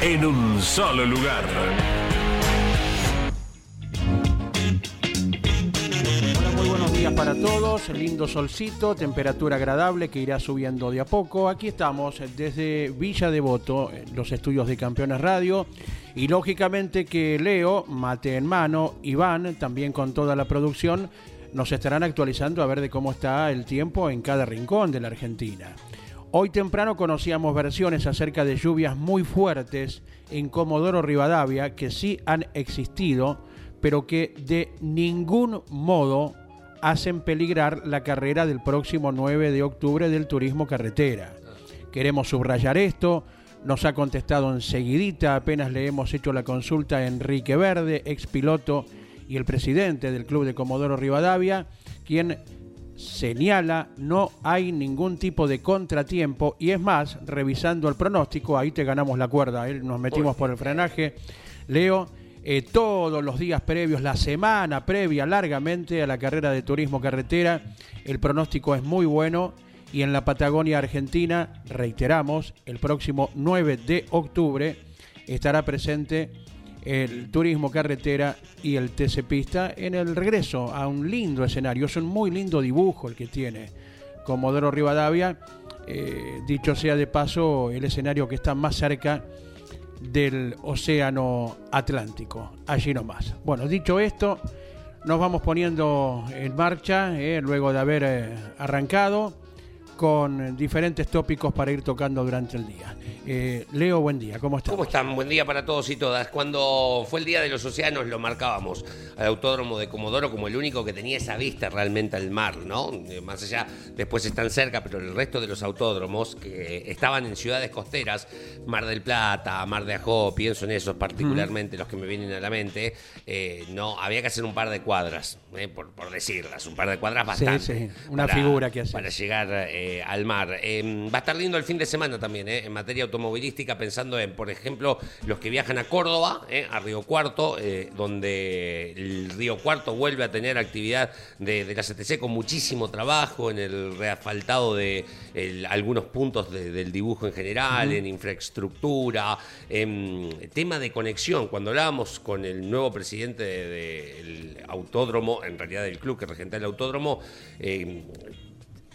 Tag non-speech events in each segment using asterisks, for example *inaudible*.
en un solo lugar. Hola, muy buenos días para todos. Lindo solcito, temperatura agradable que irá subiendo de a poco. Aquí estamos desde Villa Devoto, los estudios de Campeones Radio. Y lógicamente que Leo, mate en mano, Iván, también con toda la producción, nos estarán actualizando a ver de cómo está el tiempo en cada rincón de la Argentina. Hoy temprano conocíamos versiones acerca de lluvias muy fuertes en Comodoro Rivadavia que sí han existido, pero que de ningún modo hacen peligrar la carrera del próximo 9 de octubre del turismo carretera. Queremos subrayar esto, nos ha contestado enseguidita, apenas le hemos hecho la consulta a Enrique Verde, ex piloto y el presidente del Club de Comodoro Rivadavia, quien señala no hay ningún tipo de contratiempo. Y es más, revisando el pronóstico, ahí te ganamos la cuerda, ¿eh? nos metimos por el frenaje, Leo, eh, todos los días previos, la semana previa largamente a la carrera de turismo carretera, el pronóstico es muy bueno. Y en la Patagonia Argentina, reiteramos, el próximo 9 de octubre estará presente el turismo carretera y el TC Pista en el regreso a un lindo escenario. Es un muy lindo dibujo el que tiene Comodoro Rivadavia. Eh, dicho sea de paso, el escenario que está más cerca del Océano Atlántico, allí nomás. Bueno, dicho esto, nos vamos poniendo en marcha, eh, luego de haber eh, arrancado con diferentes tópicos para ir tocando durante el día. Eh, Leo, buen día, ¿cómo estás? ¿Cómo están? Buen día para todos y todas. Cuando fue el Día de los Océanos lo marcábamos al Autódromo de Comodoro como el único que tenía esa vista realmente al mar, ¿no? Eh, Más allá, después están cerca, pero el resto de los autódromos que estaban en ciudades costeras, Mar del Plata, Mar de Ajó, pienso en esos particularmente, los que me vienen a la mente, eh, no, había que hacer un par de cuadras, eh, por, por decirlas, un par de cuadras bastante. sí, una figura que hacer. Para llegar eh, al mar. Eh, va a estar lindo el fin de semana también, eh, en materia automovilística, pensando en, por ejemplo, los que viajan a Córdoba, eh, a Río Cuarto, donde el Río Cuarto vuelve a tener actividad de, de la CTC con muchísimo trabajo en el reasfaltado de el- algunos puntos de- del dibujo en general, en infraestructura, en tema de conexión. Cuando hablábamos con el nuevo presidente de- del autódromo, en realidad del club que regenta el autódromo, eh,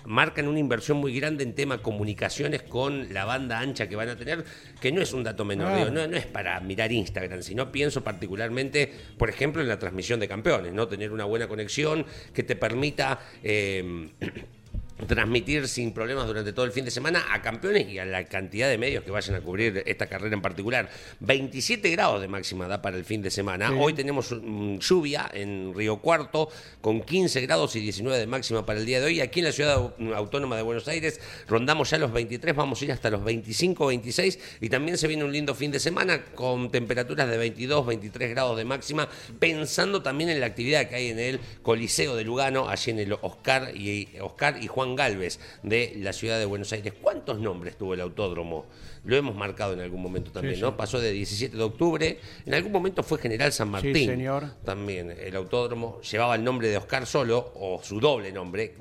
marcan una inversión muy grande en tema comunicaciones con la banda ancha que van a tener, que no es un dato menor, Claro. digo, no, no es para mirar Instagram, sino pienso particularmente, por ejemplo, en la transmisión de campeones, ¿no? Tener una buena conexión que te permita eh, *clears throat* transmitir sin problemas durante todo el fin de semana a campeones y a la cantidad de medios que vayan a cubrir esta carrera en particular. 27 grados de máxima da para el fin de semana. Sí. Hoy tenemos mm, lluvia en Río Cuarto con 15 grados y 19 de máxima para el día de hoy. Aquí en la ciudad au- autónoma de Buenos Aires rondamos ya los 23, vamos a ir hasta los 25, 26 y también se viene un lindo fin de semana con temperaturas de 22, 23 grados de máxima, pensando también en la actividad que hay en el Coliseo de Lugano, allí en el Oscar y, Oscar y Juan Galvez de la ciudad de Buenos Aires. ¿Cuántos nombres tuvo el autódromo? Lo hemos marcado en algún momento también, Sí, ¿no? sí. Pasó de 17 de octubre, en algún momento fue General San Martín. Sí, señor. También el autódromo llevaba el nombre de Oscar Solo, o su doble nombre,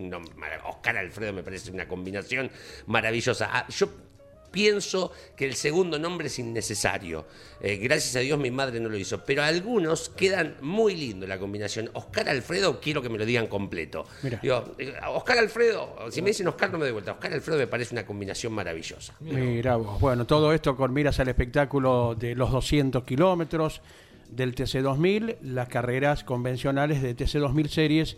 Oscar Alfredo me parece una combinación maravillosa. Ah, yo pienso que el segundo nombre es innecesario. Eh, gracias a Dios mi madre no lo hizo, pero algunos quedan muy lindo la combinación. Oscar Alfredo, quiero que me lo digan completo. Mira. Digo, eh, Oscar Alfredo, si me dicen Oscar no me doy vuelta. Oscar Alfredo me parece una combinación maravillosa. Mira vos. Bueno, todo esto con miras al espectáculo de los 200 kilómetros del TC2000, las carreras convencionales de TC2000 series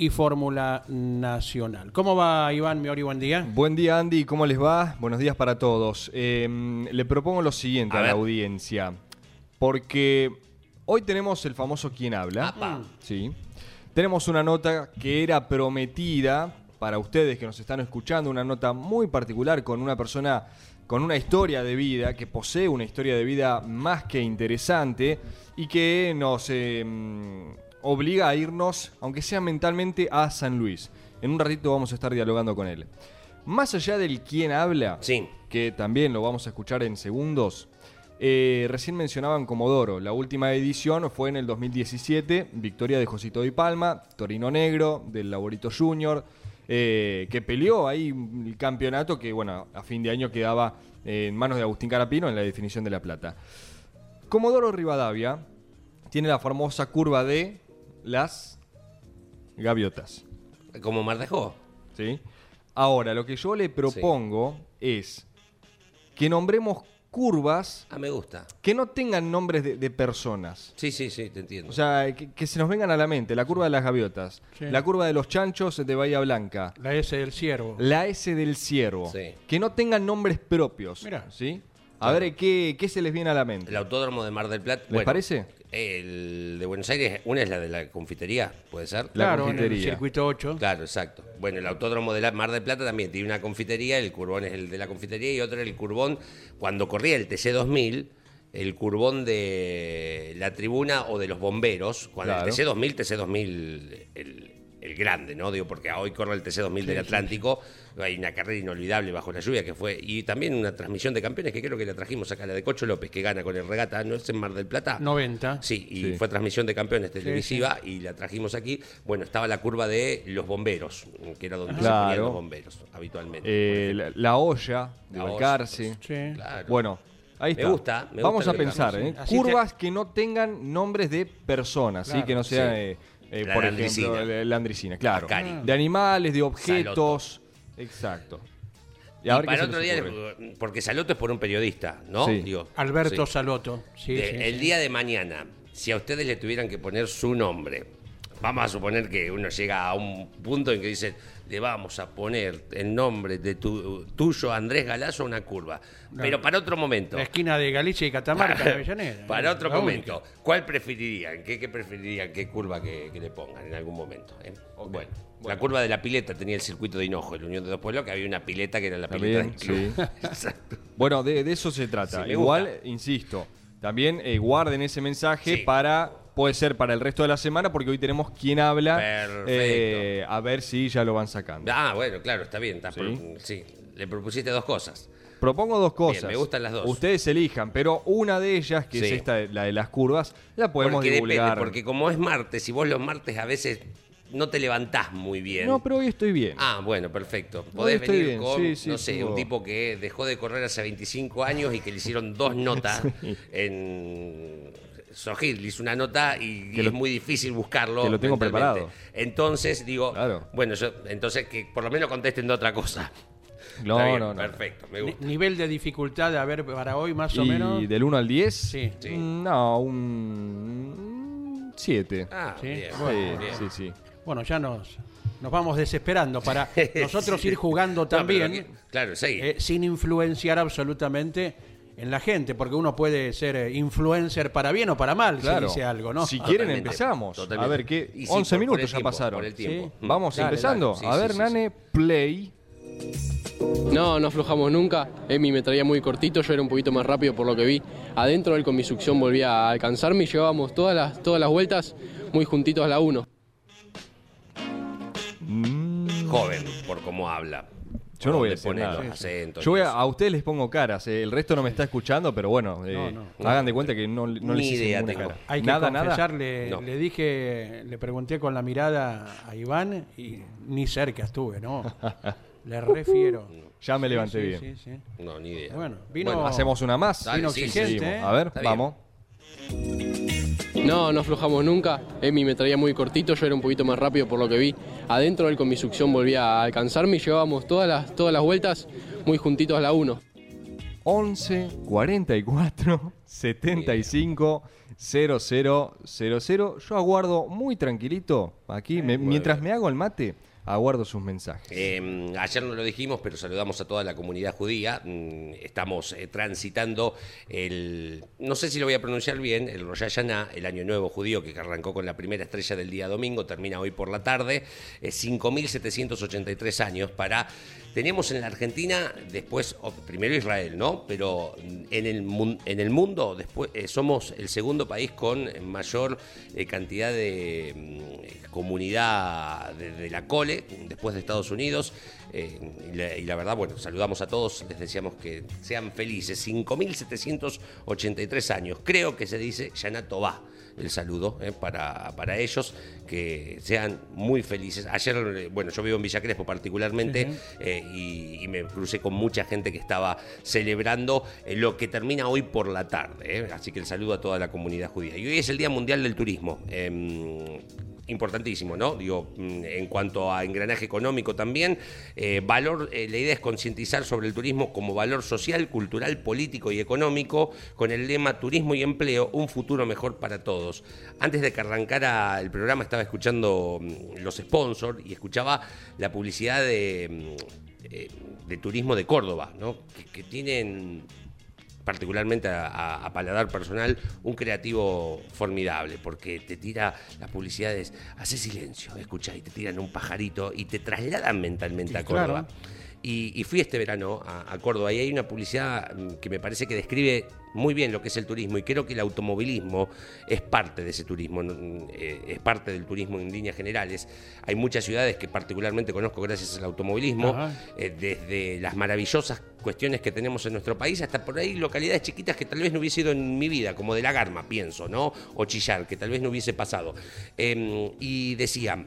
y Fórmula Nacional. ¿Cómo va Iván Miori? Buen día. Buen día Andy, ¿cómo les va? Buenos días para todos. Eh, le propongo lo siguiente A a, la audiencia, porque hoy tenemos el famoso Quién habla. Apa. Sí. Tenemos una nota que era prometida para ustedes que nos están escuchando, una nota muy particular con una persona con una historia de vida, que posee una historia de vida más que interesante y que nos eh, mm, obliga a irnos, aunque sea mentalmente, a San Luis. En un ratito vamos a estar dialogando con él. Más allá del quién habla, Sí. que también lo vamos a escuchar en segundos, eh, recién mencionaban Comodoro. La última edición fue en el 2017, victoria de Josito Di Palma, Torino Negro, del Laborito Junior, eh, que peleó ahí el campeonato que, bueno, a fin de año quedaba en manos de Agustín Carapino en la definición de la plata. Comodoro Rivadavia tiene la famosa curva de las gaviotas. Como Mar dejó. ¿sí? Ahora, lo que yo le propongo es que nombremos curvas Ah, me gusta. que no tengan nombres de, de personas. Sí, sí, sí, te entiendo. O sea, que, que se nos vengan a la mente. La curva de las gaviotas, Sí. la curva de los chanchos de Bahía Blanca, La S del Ciervo. la S del ciervo. Sí. Que no tengan nombres propios. Mirá. ¿sí? A ver, ¿qué, ¿qué se les viene a la mente? el autódromo de Mar del Plata. ¿Les parece? El de Buenos Aires, una es la de la confitería, ¿puede ser? La claro, en el confitería. circuito 8. Claro, exacto. Bueno, el autódromo de la Mar del Plata también tiene una confitería, el curbón es el de la confitería y otro es el curbón, cuando corría el TC2000, el curbón de la tribuna o de los bomberos, cuando Claro. el TC2000, TC2000, el, el grande, ¿no? Digo, porque hoy corre el TC2000 del Atlántico, hay una carrera inolvidable bajo la lluvia que fue, y también una transmisión de campeones que creo que la trajimos acá, la de Cocho López, que gana con el regata, ¿no es en Mar del Plata? 90. Sí, y Sí. fue transmisión de campeones televisiva y la trajimos aquí. Bueno, estaba la curva de los bomberos, que era donde se Claro. ponían los bomberos habitualmente. Eh, la, la olla de La Balcarce. Sí. Claro. Bueno, ahí Me está. gusta, me Vamos gusta a pensar, ¿eh? Curvas que no tengan nombres de personas, ¿sí? Que no sean, sí. eh, eh, La por landricina. ejemplo, la, andricina, claro. Ascari. De animales, de objetos. Exacto. Y, para otro día, ocurre. porque Saloto es por un periodista, ¿no? Sí. Digo, Alberto sí. Saloto. Sí, De- sí, el sí. día de mañana, si a ustedes le tuvieran que poner su nombre, vamos a suponer que uno llega a un punto en que dice, le vamos a poner el nombre de tu, tuyo, Andrés Galazo, a una curva. Pero para otro momento. La esquina de Galicia y Catamarca, de Avellaneda. Para otro momento, única. ¿cuál preferirían? ¿Qué, qué preferirían? ¿Qué curva que, que le pongan en algún momento? eh? Bueno, la curva de la pileta tenía el circuito de Hinojo, el Unión de Dos Pueblos, que había una pileta que era la pileta del club. sí. *laughs* Exacto. Bueno, de, de eso se trata. Sí, Igual, gusta. insisto, también eh, guarden ese mensaje Sí. para, puede ser para el resto de la semana, porque hoy tenemos quien habla. Perfecto. eh, a ver si ya lo van sacando. Ah, bueno, claro, está bien. está Sí. por- sí, le propusiste dos cosas. Propongo dos cosas. me gustan las dos. Ustedes elijan, pero una de ellas, que es esta, la de las curvas, la podemos porque divulgar. depende, porque como es martes y vos los martes a veces no te levantás muy bien. No, pero hoy estoy bien. Ah, bueno, perfecto. Podés venir bien, con, sí, sí, no sé, un tipo que dejó de correr hace 25 años y que le hicieron dos *laughs* notas en... Sojil le hizo una nota y, y lo- es muy difícil buscarlo. que lo tengo mentalmente. preparado. Entonces, digo, Claro. bueno, yo, entonces que por lo menos contesten de otra cosa. *laughs* No, Está bien, no, no. Perfecto, me gusta. Nivel de dificultad, a ver, para hoy más o ¿Y menos. del 1 al 10? Sí. Sí. Mm, No, un 7. Ah, Sí, bien, bueno, bien. sí, sí. Bueno, ya nos, nos vamos desesperando para *laughs* nosotros Sí. ir jugando No, pero también, que- claro, sí. eh, sin influenciar absolutamente en la gente, porque uno puede ser eh, influencer para bien o para mal, Claro. si dice algo, ¿no? Si quieren Totalmente, empezamos. totalmente. A ver, ¿qué? Y sí, 11 por- por minutos el ya tiempo, pasaron. por el tiempo. Sí. Vamos Dale, empezando. dale. Sí, a sí, ver, sí, Nane, play. No, no aflojamos nunca. Emi me traía muy cortito, yo era un poquito más rápido por lo que vi. Adentro él con mi succión volvía a alcanzarme y llevábamos todas las, todas las vueltas muy juntitos a la 1. Joven, por cómo habla. Yo no voy a Le decir pone nada. los acentos Yo voy a, ustedes les pongo caras, eh, el resto no me está escuchando, pero bueno, eh, No, no. hagan de cuenta que no, no Ni les hice idea ninguna tengo. cara. Hay que nada, nada. confesar, le, No. le dije, le pregunté con la mirada a Iván y ni cerca estuve, ¿no? *laughs* Le refiero. Ya me levanté Sí, bien. sí, sí. No, ni idea. Bueno, vino. Bueno, hacemos una más. Dale, vino sí, exigente, Seguimos. ¿eh? A ver, Está bien. vamos. No, no aflojamos nunca. Emi me traía muy cortito, yo era un poquito más rápido por lo que vi. Adentro él con mi succión volvía a alcanzarme y llevábamos todas las, todas las vueltas muy juntitos a la 1. 11 44 75 00 00. Yo aguardo muy tranquilito aquí, me- mientras me hago el mate, aguardo sus mensajes. Eh, ayer no lo dijimos, pero saludamos a toda la comunidad judía. Mm, Estamos eh, transitando el, no sé si lo voy a pronunciar bien, el Rosh Hashanah, el Año Nuevo judío que arrancó con la primera estrella del día domingo, termina hoy por la tarde. Eh, 5.783 años para... Tenemos en la Argentina, después, primero Israel, ¿no? Pero en el, en el mundo después eh, somos el segundo país con mayor eh, cantidad de mm, comunidad de, la cole, después de Estados Unidos. eh, y, la, verdad, bueno, saludamos a todos, les deseamos que sean felices. 5.783 años, creo que se dice Yana Tová el saludo eh, para, para ellos, que sean muy felices. Ayer, eh, bueno, yo vivo en Villa Crespo particularmente eh, y, y me crucé con mucha gente que estaba celebrando lo que termina hoy por la tarde. Así que el saludo a toda la comunidad judía. Y hoy es el Día Mundial del Turismo. Importantísimo, ¿no? Digo, mm, en cuanto a engranaje económico también, eh, valor, eh, la idea es concientizar sobre el turismo como valor social, cultural, político y económico, con el lema Turismo y Empleo, un futuro mejor para todos. Antes de que arrancara el programa estaba escuchando mm, los sponsors y escuchaba la publicidad de, mm, eh, de turismo de Córdoba, ¿no? Que tienen particularmente a, a- a paladar personal, un creativo formidable, porque te tira las publicidades, hace silencio, escucha, y te tiran un pajarito y te trasladan mentalmente a claro. Y, y fui este verano a, a Córdoba y hay una publicidad mm, que me parece que describe muy bien lo que es el turismo y creo que el automovilismo es parte de ese turismo. Mm, eh, es parte del turismo en líneas generales. Hay muchas ciudades que particularmente conozco gracias al automovilismo, eh, desde las maravillosas cuestiones que tenemos en nuestro país hasta por ahí localidades chiquitas que tal vez no hubiese ido en mi vida, como de la Garma, pienso, ¿no? O Chillar, que tal vez no hubiese pasado. Eh, y decía,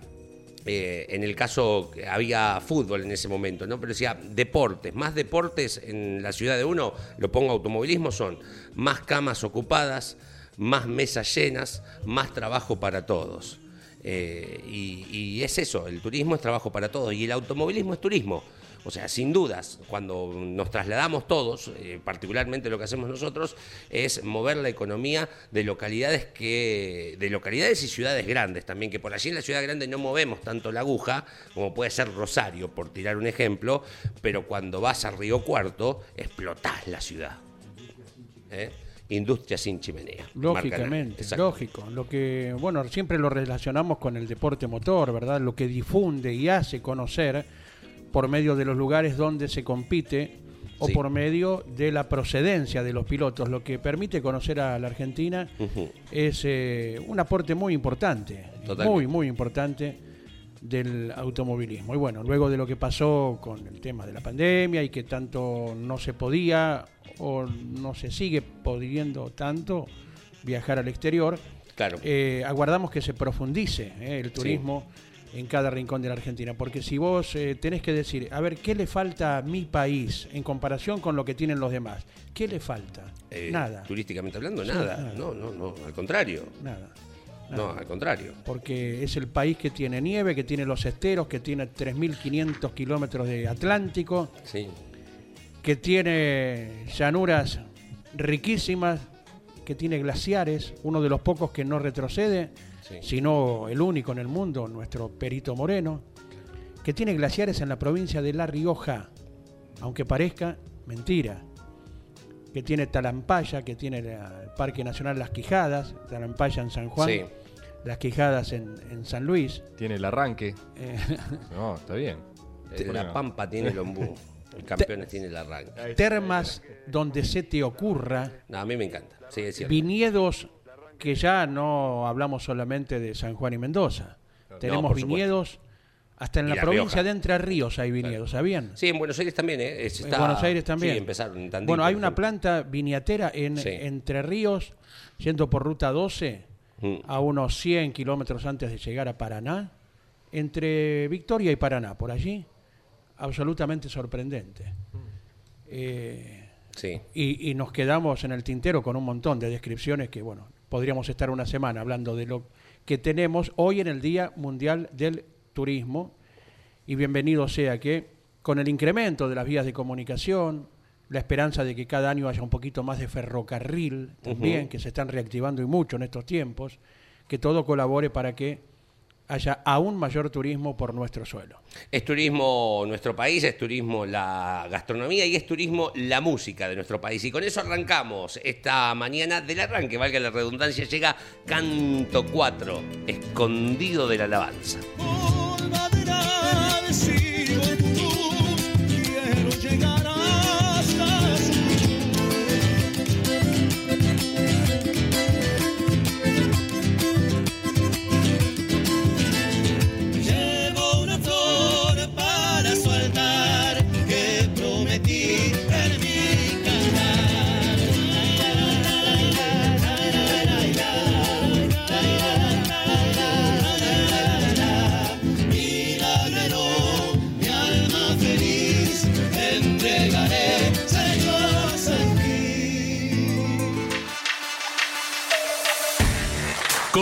eh, en el caso había fútbol en ese momento, ¿no? Pero decía, deportes, más deportes en la ciudad de uno, lo pongo automovilismo, son más camas ocupadas, más mesas llenas, más trabajo para todos. Eh, y es eso, el turismo es trabajo para todos y el automovilismo es turismo. O sea, sin dudas, cuando nos trasladamos todos, eh, particularmente lo que hacemos nosotros, es mover la economía de localidades que, de localidades y ciudades grandes también, que por allí en la ciudad grande no movemos tanto la aguja, como puede ser Rosario, por tirar un ejemplo, pero cuando vas a Río Cuarto, explotás la ciudad. ¿Eh? Industria sin chimenea. Lógicamente, lógico. Lo que, bueno, siempre lo relacionamos con el deporte motor, ¿verdad? Lo que difunde y hace conocer por medio de los lugares donde se compite o Sí. por medio de la procedencia de los pilotos. Lo que permite conocer a la Argentina es eh, un aporte muy importante, Totalmente. muy, muy importante del automovilismo. Y bueno, luego de lo que pasó con el tema de la pandemia y que tanto no se podía o no se sigue pudiendo tanto viajar al exterior, Claro. eh, aguardamos que se profundice eh, el turismo en cada rincón de la Argentina. Porque si vos eh, tenés que decir, a ver, ¿qué le falta a mi país en comparación con lo que tienen los demás? ¿Qué le falta? Eh, nada, Turísticamente hablando, Sí, nada. nada. No, no, no. Al contrario. nada. No, al contrario. porque es el país que tiene nieve, que tiene los esteros, que tiene 3.500 kilómetros de Atlántico, Sí. que tiene llanuras riquísimas, que tiene glaciares, uno de los pocos que no retrocede, Sí. sino el único en el mundo, nuestro Perito Moreno, que tiene glaciares en la provincia de La Rioja, aunque parezca mentira, que tiene Talampaya, que tiene el Parque Nacional Las Quijadas, Talampaya en San Juan, Sí. Las Quijadas en, en San Luis. Tiene el arranque. Eh, No, está bien. Eh, La Pampa tiene el ombú. *laughs* El Campeones tiene el arranque. termas donde se te ocurra, No, a mí me encanta. Sí, es cierto. viñedos que ya no hablamos solamente de San Juan y Mendoza. Tenemos supuesto. viñedos, hasta en Y la, La provincia de Entre Ríos hay viñedos, ¿sabían? Sí, en Buenos Aires también, ¿eh? Es- En está- Buenos Aires también. Sí, empezaron en Tandil, bueno, hay una planta viñatera en Sí. Entre Ríos, yendo por ruta 12, Mm. a unos 100 kilómetros antes de llegar a Paraná, entre Victoria y Paraná, por allí, absolutamente sorprendente. Eh, Sí. y, y nos quedamos en el tintero con un montón de descripciones que, bueno, podríamos estar una semana hablando de lo que tenemos hoy en el Día Mundial del Turismo. Y bienvenido sea que con el incremento de las vías de comunicación, la esperanza de que cada año haya un poquito más de ferrocarril también, que se están reactivando y mucho en estos tiempos, que todo colabore para que haya aún mayor turismo por nuestro suelo. Es turismo nuestro país, es turismo la gastronomía y es turismo la música de nuestro país. Y con eso arrancamos esta mañana del arranque, valga la redundancia, llega Canto 4, escondido de la alabanza.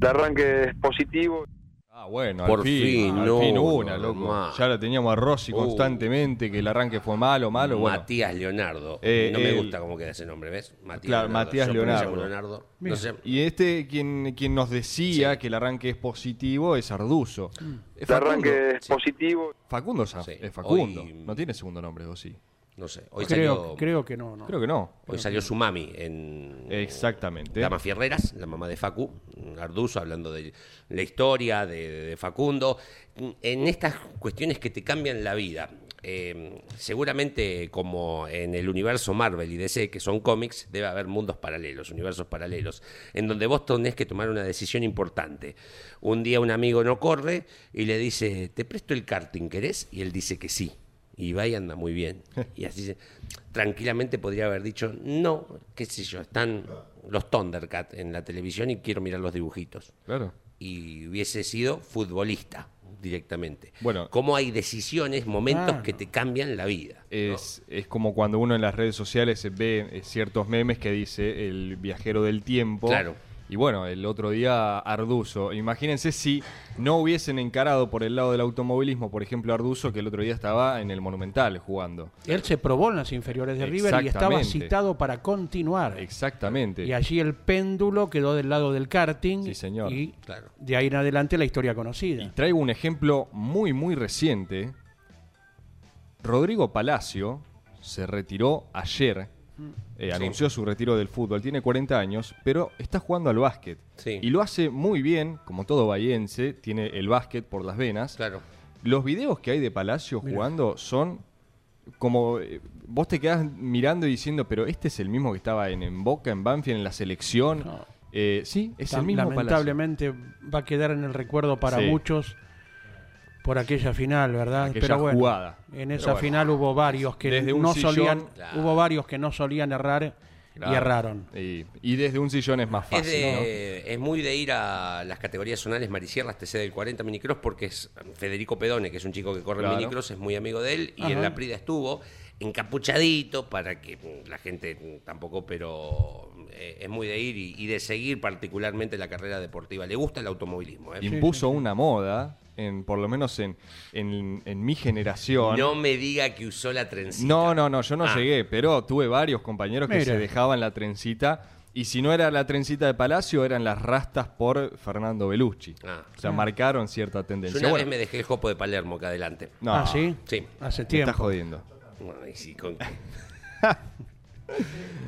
El arranque es positivo. Ah, bueno, Por al fin, fin, al no, fin una, no, loco. más. Ya la teníamos a Rossi Uh. constantemente, que el arranque fue malo, malo. Bueno, Matías Leonardo. Eh, no me gusta cómo queda ese nombre, ¿ves? Matías Claro, Matías Yo Leonardo. Leonardo. No sé. y este, quien, quien nos decía Sí. que el arranque es positivo es Arduzo. Mm. El arranque es Sí. positivo. Facundo Sí. es Facundo. Hoy- No tiene segundo nombre, ¿o sí? No sé. Hoy Creo, salió, creo que no, no. Creo que no. hoy salió su mami en. Exactamente. Dama Fierreras, la mamá de Facu, Arduzo, hablando de la historia de, de Facundo, en estas cuestiones que te cambian la vida. Eh, seguramente como en el universo Marvel y DC, que son cómics, debe haber mundos paralelos, universos paralelos, en donde vos tenés que tomar una decisión importante. Un día un amigo no corre y le dice, te presto el karting, ¿querés? Y él dice que sí. Y va y anda muy bien. *laughs* Y así se- tranquilamente podría haber dicho, no, qué sé yo, están los Thundercat en la televisión y quiero mirar los dibujitos. Claro. Y hubiese sido futbolista directamente. Bueno. Cómo hay decisiones, momentos que te cambian la vida. ¿no? Es, es como cuando uno en las redes sociales ve eh, ciertos memes que dice el viajero del tiempo. Claro. Y bueno, el otro día Arduzo. Imagínense si no hubiesen encarado por el lado del automovilismo, por ejemplo, Arduzo, que el otro día estaba en el Monumental jugando. Él se probó en las inferiores de River y estaba Exactamente. citado para continuar. Exactamente. Y allí el péndulo quedó del lado del karting. Sí, señor. Y Claro. de ahí en adelante la historia conocida. Y traigo un ejemplo muy, muy reciente. Rodrigo Palacio se retiró ayer. Eh, Sí. Anunció su retiro del fútbol. Tiene 40 años, pero está jugando al básquet. Sí. Y lo hace muy bien, como todo bahiense. Tiene el básquet por las venas. Claro. Los videos que hay de Palacio jugando son como. eh, vos te quedás mirando y diciendo, pero este es el mismo que estaba en, en Boca, en Banfield, en la selección. No. Eh, sí, es el mismo Palacio. Lamentablemente va a quedar en el recuerdo para Sí. muchos por aquella final, ¿verdad? Aquella Pero bueno, jugada. en esa bueno. final hubo varios que Desde no sillón- solían, Claro. hubo varios que no solían errar Claro. y erraron. Y, y desde un sillón es más Es, fácil, es muy de ir a las categorías zonales Marisierras TC del 40 minicross porque es Federico Pedone, que es un chico que corre en Claro. minicross, es muy amigo de él y Ajá. en la Prida estuvo encapuchadito para que la gente tampoco, pero eh, es muy de ir y, y de seguir particularmente la carrera deportiva. Le gusta el automovilismo. ¿eh? Impuso una moda, en, por lo menos en, en, en mi generación. No me diga que usó la trencita. no, no, no, yo no Ah. llegué, pero tuve varios compañeros que se dejaban la trencita. Y si no era la trencita de Palacio, eran las rastas por Fernando Belucci. Ah. O sea, marcaron cierta Yo tendencia. una Bueno, vez me dejé el jopo de Palermo acá adelante. no, ah, ¿sí? Sí. Hace me tiempo. estás jodiendo. Ay, sí, con... *laughs*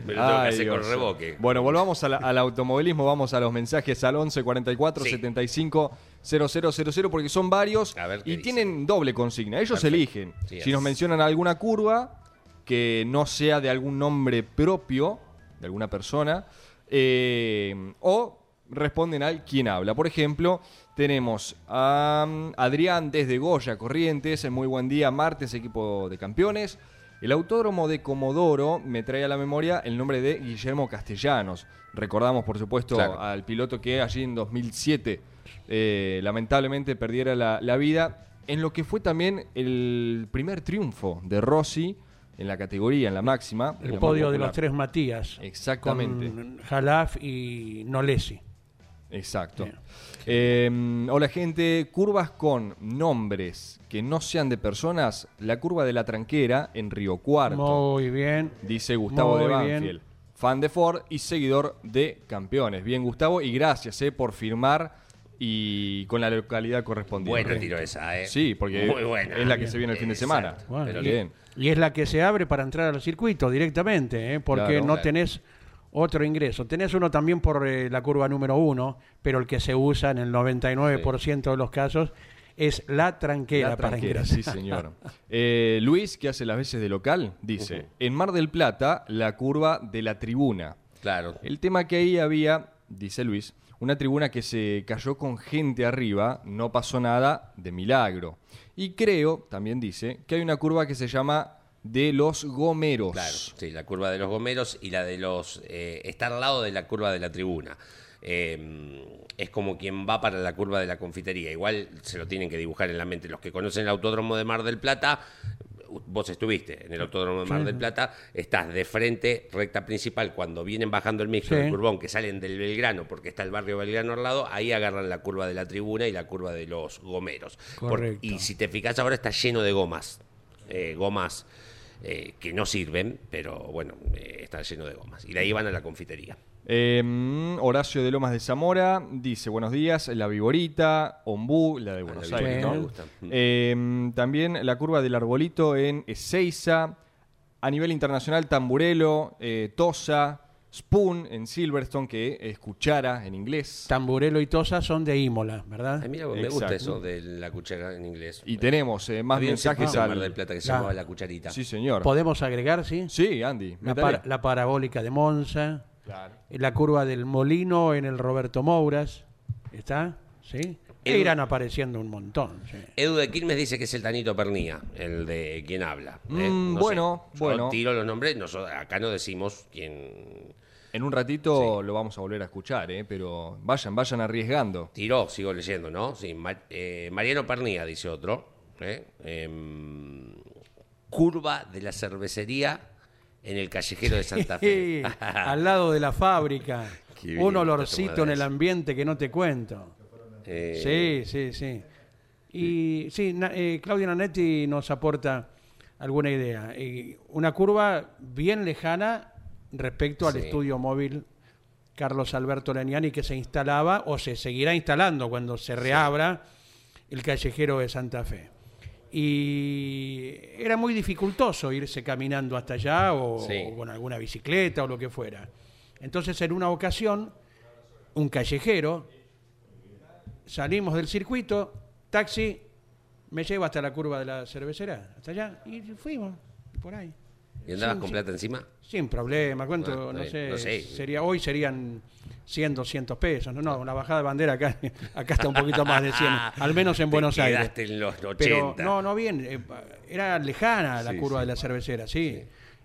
me lo tengo que hacer con revoque. Bueno, volvamos al automovilismo, vamos a los mensajes al 11 44 Sí. 75 0000 porque son varios A ver qué y dice. tienen doble consigna. Ellos Perfecto. eligen Sí, si nos mencionan alguna curva que no sea de algún nombre propio de alguna persona eh, o responden al quien habla. Por ejemplo, tenemos a um, Adrián desde Goya Corrientes, muy buen día, martes, equipo de campeones. El autódromo de Comodoro me trae a la memoria el nombre de Guillermo Castellanos. Recordamos, por supuesto, Claro. al piloto que allí en 2007 eh, lamentablemente perdiera la, la vida en lo que fue también el primer triunfo de Rossi en la categoría, en la máxima. El podio de los tres Matías. Exactamente. Con Jalaf y Nolesi. Exacto. Eh, hola gente, curvas con nombres que no sean de personas, la curva de la tranquera en Río Cuarto, Muy bien. dice Gustavo de bien. Banfield, fan de Ford y seguidor de campeones. Bien Gustavo, y gracias eh, por firmar y con la localidad correspondiente. Buena tiro esa, ¿eh? Sí, porque Muy buena. es la que se viene el fin de semana. Bueno, Pero y, bien. y es la que se abre para entrar al circuito directamente, ¿eh? porque Claro. no Claro. tenés otro ingreso. Tenés uno también por eh, la curva número uno, pero el que se usa en el 99% de los casos es la tranquera, La para tranquera, ingresar. sí señor. *laughs* Eh, Luis, que hace las veces de local, dice, en Mar del Plata, la curva de la tribuna. Claro. El tema que ahí había, dice Luis, una tribuna que se cayó con gente arriba, no pasó nada de milagro. Y creo, también dice, que hay una curva que se llama de los gomeros. Claro, sí, la curva de los gomeros y la de los... eh, está al lado de la curva de la tribuna. Eh, es como quien va para la curva de la confitería. Igual se lo tienen que dibujar en la mente. Los que conocen el autódromo de Mar del Plata, vos estuviste en el autódromo de Mar del Plata, estás de frente, recta principal, cuando vienen bajando el Sí. del curbón, que salen del Belgrano, porque está el barrio Belgrano al lado, ahí agarran la curva de la tribuna y la curva de los gomeros. Por- Correcto. y si te fijas ahora está lleno de gomas. Eh, gomas eh, que no sirven, pero bueno, eh, está lleno de gomas. Y de ahí van a la confitería. Eh, Horacio de Lomas de Zamora dice, buenos días, la Viborita, Ombú, la de Buenos la Aires, ¿no? me gusta. Eh, también la curva del Arbolito en Ezeiza, a nivel internacional, Tamburelo, eh, Tosa, Spoon en Silverstone, que es cuchara en inglés. Tamburelo y Tosa son de Imola, ¿verdad? Ay, mira, me gusta eso de la cuchara en inglés. Y tenemos eh, más mensajes al... Mar del Plata que se llamaba La Cucharita. Sí, señor. Podemos agregar, ¿sí? Sí, Andy. La, métale. par- la parabólica de Monza, Claro. la curva del Molino en el Roberto Mouras, ¿está? ¿Sí? Edu- irán apareciendo un montón. sí. Edu de Quilmes dice que es el Tanito Pernía, el de quien habla. ¿eh? Mm, No bueno, sé. Yo bueno. tiro los nombres, nosotros acá no decimos quién En un ratito lo vamos a volver a escuchar, ¿eh? pero vayan, vayan arriesgando. tiró, sigo leyendo, ¿no? Sí, Ma- eh, Mariano Pernía, dice otro. ¿eh? Em, curva de la cervecería en el callejero de Santa Fe. Al lado de la fábrica. *laughs* Un olorcito en el ambiente que no te cuento. Eh, Sí, sí, sí. Y sí, Na- eh, Claudia Nanetti nos aporta alguna idea. Eh, una curva bien lejana respecto al Sí. estudio móvil Carlos Alberto Leniani que se instalaba o se seguirá instalando cuando se reabra el callejero de Santa Fe. Y era muy dificultoso irse caminando hasta allá o, Sí. o con alguna bicicleta o lo que fuera. Entonces, en una ocasión, un callejero salimos del circuito, taxi, me lleva hasta la curva de la cervecera, hasta allá, y fuimos, por ahí. ¿Y andabas Sin- con sin- plata encima? Sin problema, ¿cuánto? Ah, no, sé, bien, no sé. Sería, hoy serían 100, 200 pesos. No, no, la bajada de bandera acá, *laughs* acá está un poquito más de 100, *laughs* al menos en Te Buenos Aires. en los 80. Pero no, no bien, eh, era lejana la Sí, curva sí. de la cervecera, sí.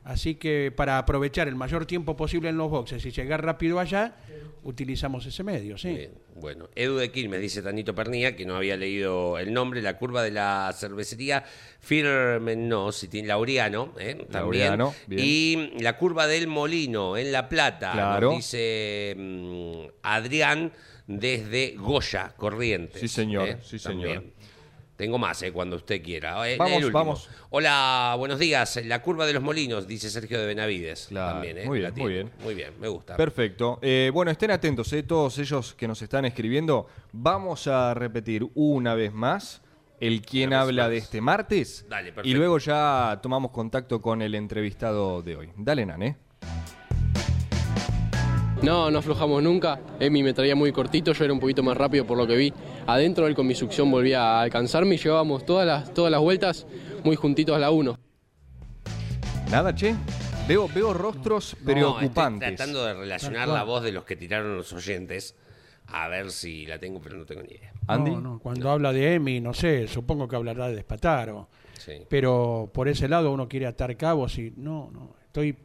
Así que para aprovechar el mayor tiempo posible en los boxes y llegar rápido allá, utilizamos ese medio, sí. Bien, bueno, Edu de Quilmes dice Tanito Pernía, que no había leído el nombre, la curva de la cervecería Firmenos, y tiene Laureano, ¿eh? también. Laureano, bien. Y la curva del Molino, en La Plata, Claro. nos dice mm, Adrián desde Goya, Corrientes. Sí, señor, ¿eh? sí, señor. También. Tengo más, eh, cuando usted quiera. Eh, Vamos, el vamos. Hola, buenos días. La curva de los molinos, dice Sergio de Benavides. Claro, También, ¿eh? muy bien, muy bien. Muy bien, me gusta. Perfecto. Eh, bueno, estén atentos, eh, todos ellos que nos están escribiendo. Vamos a repetir una vez más el vez habla más. de este martes. Dale, y perfecto. luego ya tomamos contacto con el entrevistado de hoy. Dale, Nan, ¿eh? No, no aflojamos nunca. Emi me traía muy cortito, yo era un poquito más rápido por lo que vi. Adentro él con mi succión volvía a alcanzarme y llevábamos todas las, todas las vueltas muy juntitos a la 1. Nada, che. Veo, veo rostros No, preocupantes. estoy tratando de relacionar la voz de los que tiraron los oyentes A ver si la tengo, pero no tengo ni idea. Andy. No, no, Cuando habla de Emi, no sé, supongo que hablará de Despataro. Sí. Pero por ese lado uno quiere atar cabos y no, no, estoy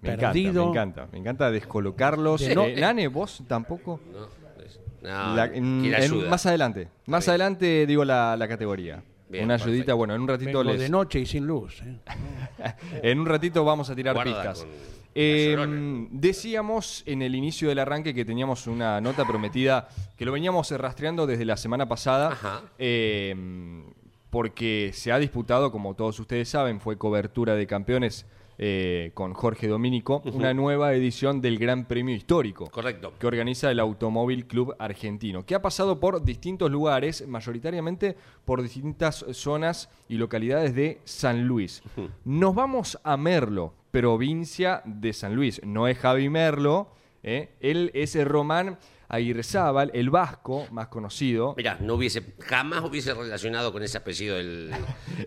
Me perdido. encanta, me encanta. Me encanta descolocarlos. De no- Eh, Nane, vos tampoco. No, no, La- en- en- más adelante. Más bien. adelante digo la, la categoría. Bien, Una ayudita, perfecto. bueno, en un ratito Vengo les. de noche y sin luz. ¿eh? *laughs* En un ratito vamos a tirar Guarda pistas. Eh, Barcelona. decíamos en el inicio del arranque que teníamos una nota prometida que lo veníamos rastreando desde la semana pasada. Ajá. eh, porque se ha disputado, como todos ustedes saben, fue cobertura de campeones eh, con Jorge Domínico, una nueva edición del Gran Premio Histórico Correcto. que organiza el Automóvil Club Argentino, que ha pasado por distintos lugares, mayoritariamente por distintas zonas y localidades de San Luis. Nos vamos a Merlo, provincia de San Luis. No es Javi Merlo, ¿eh? él es el Román Aguirrezábal, el vasco más conocido. Mirá, no hubiese, jamás hubiese relacionado con ese apellido *laughs* el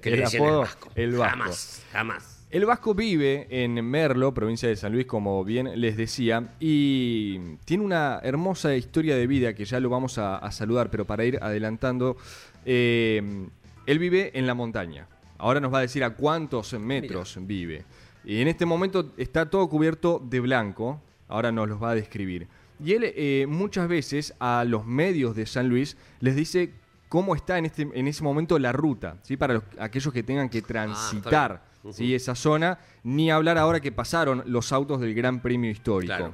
que El le decían apodo, el vasco. el vasco. Jamás, jamás. El Vasco vive en Merlo, provincia de San Luis, como bien les decía, y tiene una hermosa historia de vida que ya lo vamos a, a saludar, pero para ir adelantando, eh, él vive en la montaña. Ahora nos va a decir a cuántos metros vive. Y en este momento está todo cubierto de blanco, ahora nos los va a describir. Y él eh, muchas veces a los medios de San Luis les dice cómo está en, este, en ese momento la ruta, ¿sí? para los- aquellos que tengan que transitar. ¿sí? esa zona, ni hablar ahora que pasaron los autos del Gran Premio Histórico. Claro.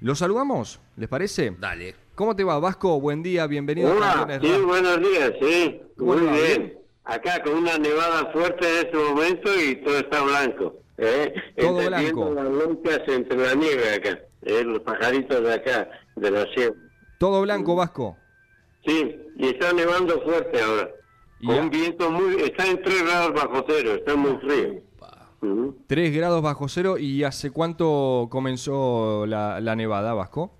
¿Lo saludamos? ¿Les parece? Dale. ¿Cómo te va, Vasco? Buen día, bienvenido a Hola, Campeones sí, buenos días, sí. ¿Cómo Muy bien. ¿Bien? Acá con una nevada fuerte en este momento y todo está blanco. ¿eh? Todo Entendiendo blanco. las luchas entre la nieve acá, ¿eh? los pajaritos de acá, de la sierra. Todo blanco, Vasco. Sí, y está nevando fuerte ahora. Y Con ya- un viento muy... Está en 3 grados bajo cero, está muy frío. Ujú. 3 grados bajo cero. ¿Y hace cuánto comenzó la, la nevada, Vasco?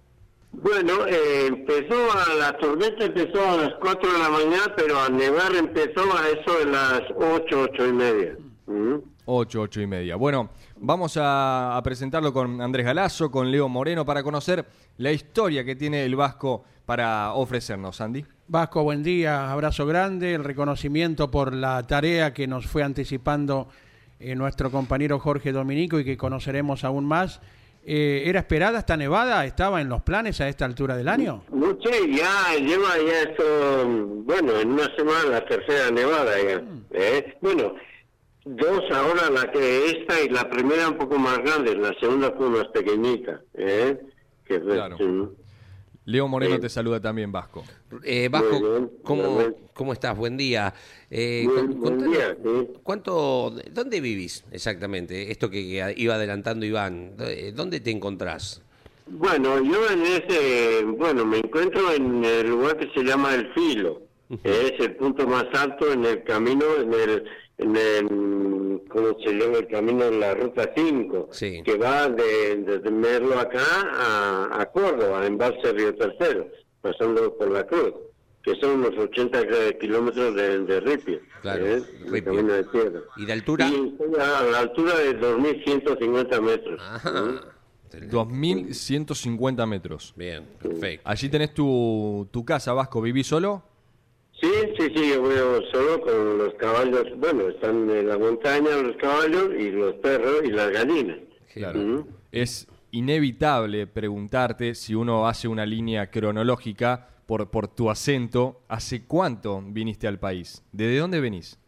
Bueno, eh, empezó a, la tormenta empezó a las 4 de la mañana, pero a nevar empezó a eso de las 8, 8 y media. Ujú. 8, 8 y media. Bueno, vamos a, a presentarlo con Andrés Galazo, con Leo Moreno, para conocer la historia que tiene el Vasco para ofrecernos, Andy. Vasco, buen día, abrazo grande, el reconocimiento por la tarea que nos fue anticipando eh, nuestro compañero Jorge Dominico y que conoceremos aún más. Eh, ¿Era esperada esta nevada? ¿Estaba en los planes a esta altura del año? No sé, ya lleva ya esto, bueno, en una semana la tercera nevada ya. ¿eh? Bueno, dos ahora, la que esta y la primera un poco más grande, la segunda fue más pequeñita. ¿eh? Que Claro. Leo Moreno Sí. te saluda también, Vasco. Eh, Vasco, bien, ¿cómo, bien. ¿cómo estás? Buen día. Eh, Buen- día, sí. ¿cuánto, ¿Dónde vivís exactamente? Esto que, iba adelantando Iván. ¿dó- ¿Dónde te encontrás? Bueno, yo en ese, bueno, me encuentro en el lugar que se llama El Filo. Es el punto más alto en el camino, en el, en el, ¿cómo se llama? El camino en la ruta 5, Sí. que va de, desde Merlo acá a, a Córdoba, en Embalse Río Tercero, pasando por la Cruz, que son unos 80 kilómetros de, de Ripio. Claro, ¿eh? El Ripio. camino de tierra. ¿Y de altura? Y a la altura de 2.150 metros. Ajá. 2.150 metros. Bien, perfecto. Allí tenés tu, tu casa, Vasco. ¿Vivís solo? Sí, sí, sí, yo veo solo con los caballos, bueno, están en la montaña los caballos y los perros y las gallinas. Claro. Es inevitable preguntarte si uno hace una línea cronológica por, por tu acento. ¿Hace cuánto viniste al país? ¿Desde dónde venís?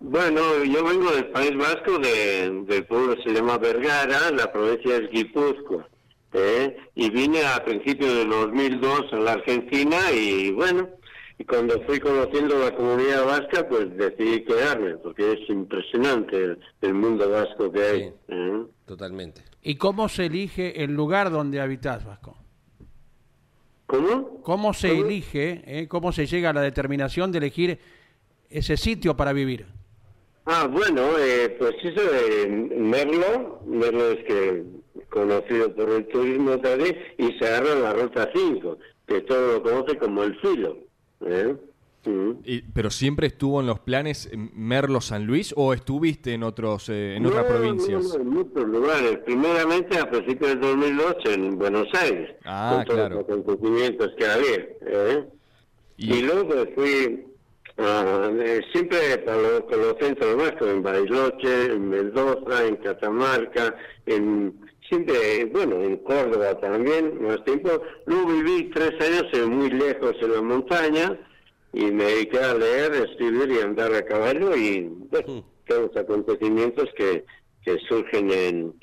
Bueno, yo vengo del País Vasco, de- del pueblo que se llama Vergara, la provincia es Guipúzcoa. ¿eh? Y vine a principios del 2002 a la Argentina y bueno, y cuando fui conociendo la comunidad vasca, pues decidí quedarme, porque es impresionante el, el mundo vasco que hay. Sí. ¿eh? Totalmente. ¿Y cómo se elige el lugar donde habitas, Vasco? ¿Cómo? ¿Cómo se ¿Cómo? elige, eh, cómo se llega a la determinación de elegir ese sitio para vivir? Ah, bueno, eh, pues eso de Merlo, Merlo es que conocido por el turismo también, y se agarra la ruta 5, que todo lo conoce como el filo. ¿Eh? Y- ¿Pero siempre estuvo en los planes Merlo San Luis o estuviste en otros eh, en No, otras no, provincias? no, en muchos lugares. Primeramente a principios del 2002 en Buenos Aires, Ah, con todos claro. los acontecimientos que había. ¿eh? Y- Y, luego fui eh, siempre para los, con los centros en Bariloche, en Mendoza, en Catamarca, en siempre, bueno, en Córdoba también, más tiempo. Luego viví tres años en- muy lejos en la montaña y me dediqué a leer, escribir y andar a caballo y bueno, todos los acontecimientos que, que surgen en,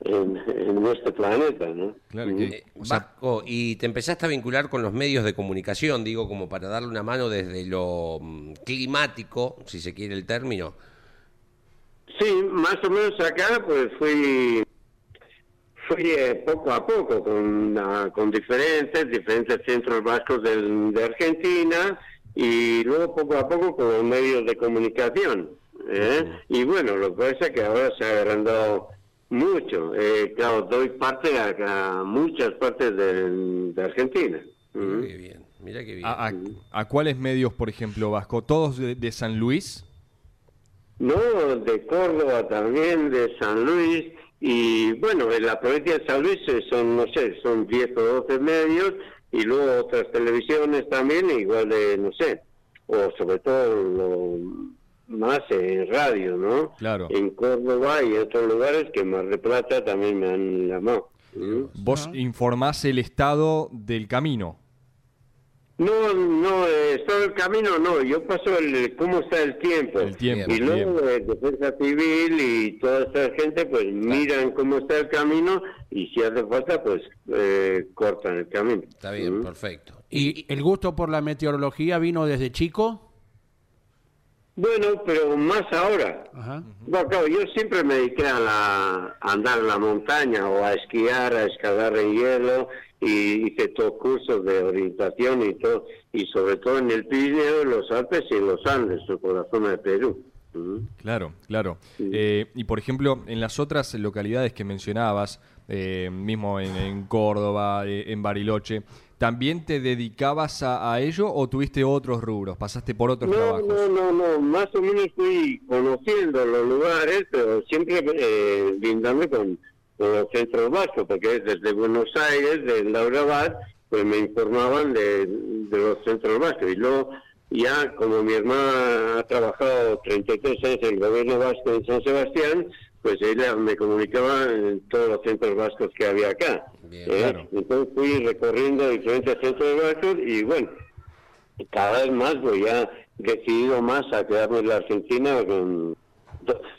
en, en nuestro planeta, ¿no? Claro, que- Eh, o sea, Vasco, y te empezaste a vincular con los medios de comunicación, digo, como para darle una mano desde lo mm, climático, si se quiere el término. Sí, más o menos acá pues fui fui eh, poco a poco con, ah, con diferentes, diferentes centros vascos del- de Argentina y luego poco a poco con los medios de comunicación. ¿eh? Y bueno, lo que pasa es que ahora se ha agrandado mucho. Eh, claro, doy parte a, a muchas partes de, de Argentina. Mira qué bien, mira qué bien. ¿A, a- a cuáles medios, por ejemplo, Vasco? ¿Todos de, de San Luis? No, de Córdoba también, de San Luis, y bueno, en la provincia de San Luis eh, son, no sé, son 10 o 12 medios, y luego otras televisiones también, igual de, no sé, o sobre todo lo más en radio, ¿no? Claro. En Córdoba y otros lugares que Mar de Plata también me han llamado. Vos informás el estado del camino. No, no, eh, estado el camino no, yo paso el cómo está el tiempo. El tiempo, Y luego eh, Defensa Civil y toda esa gente pues miran cómo está el camino y si hace falta pues eh, cortan el camino. Está bien, perfecto. ¿Y el gusto por la meteorología vino desde chico? Bueno, pero más ahora. Ajá. Bueno, claro, yo siempre me dediqué a, la, a andar en la montaña o a esquiar, a escalar en hielo y hice todos cursos de orientación y todo, y sobre todo en el Pirineo, en los Alpes y en los Andes, o por la zona de Perú. ¿Mm? Claro, claro. Sí. Eh, y por ejemplo, en las otras localidades que mencionabas, eh, mismo en, en Córdoba, eh, en Bariloche, ¿también te dedicabas a, a ello o tuviste otros rubros? ¿Pasaste por otros No, trabajos? no, no, no, más o menos fui conociendo los lugares, pero siempre eh, brindando con los centros vascos, porque desde Buenos Aires, de Laurabat, pues me informaban de, de los centros vascos. Y luego, ya como mi hermana ha trabajado 33 años en el gobierno vasco en San Sebastián, pues ella me comunicaba en todos los centros vascos que había acá. Bien, ¿eh? claro. Entonces fui recorriendo diferentes centros vascos y bueno, cada vez más voy ya decidido más a quedarme en la Argentina con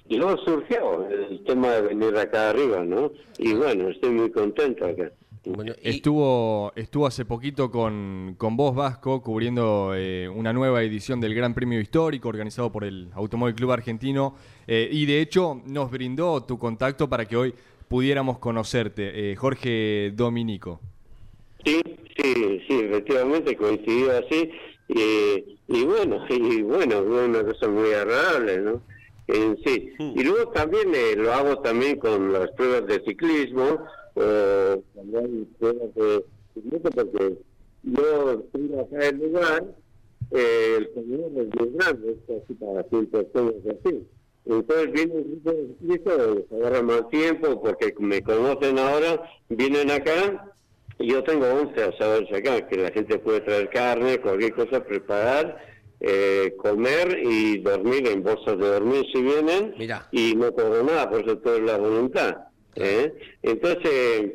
y luego surgió el tema de venir acá arriba no y bueno estoy muy contento acá. Bueno, y- Estuvo, estuvo hace poquito con, con vos, Vasco, cubriendo eh, una nueva edición del Gran Premio Histórico organizado por el Automóvil Club Argentino eh, y de hecho nos brindó tu contacto para que hoy pudiéramos conocerte, eh, Jorge Dominico. sí sí sí efectivamente coincidió así y, y bueno *laughs* y bueno fue una cosa muy agradable no en sí. Y luego también eh, lo hago también con las pruebas de ciclismo hay pruebas de ciclismo porque yo tengo acá el lugar eh, el camino es muy grande es casi para 100 personas así entonces viene un grupo de ciclistas les agarra más tiempo porque me conocen ahora vienen acá y yo tengo 11 asadores acá, que la gente puede traer carne, cualquier cosa, preparar, eh, comer y dormir en bolsas de dormir si vienen. Mirá. Y no cobro nada, por eso todo es la voluntad. ¿eh? Entonces,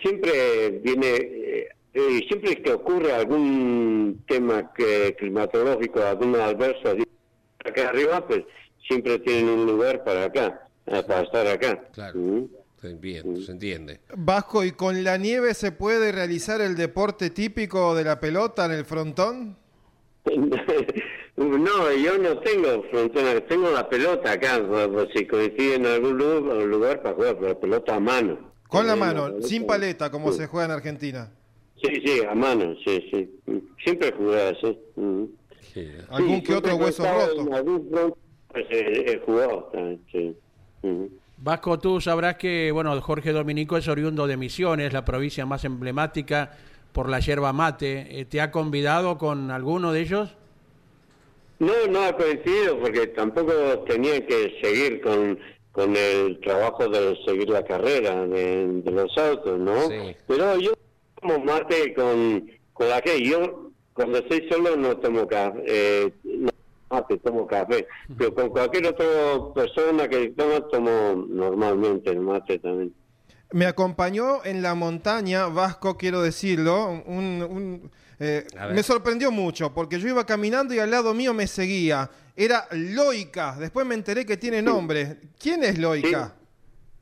siempre viene, eh, siempre que ocurre algún tema que, climatológico, algún adverso acá arriba, pues siempre tienen un lugar para acá, para estar acá. Claro. ¿Mm? Sí, Bien, se entiende. Vasco, ¿y con la nieve se puede realizar el deporte típico de la pelota en el frontón? *laughs* No, yo no tengo frontera, tengo la pelota acá, si coincide en algún lu- lugar, para jugar, pero pelota a mano. Con la Eh, mano, sin paleta, como Sí. se juega en Argentina. Sí, sí, a mano, sí, sí. Siempre jugué así. Mm. Sí. ¿Algún Sí, que otro hueso roto? pues, eh, he jugado también, sí. Mm. Vasco, tú sabrás que, bueno, Jorge Dominico es oriundo de Misiones, la provincia más emblemática por la yerba mate. Eh, ¿Te ha convidado con alguno de ellos? No, no ha coincidido porque tampoco tenía que seguir con, con el trabajo de seguir la carrera de, de los autos, ¿no? Sí. Pero yo tomo mate con, con la que yo cuando estoy solo no tomo café, eh, no mate, tomo café, pero con cualquier otra persona que toma, tomo normalmente el mate también. Me acompañó en la montaña, Vasco, quiero decirlo. un- un, eh, me sorprendió mucho porque yo iba caminando y al lado mío me seguía. Era Loica. Después me enteré que tiene nombre. ¿Quién es Loica?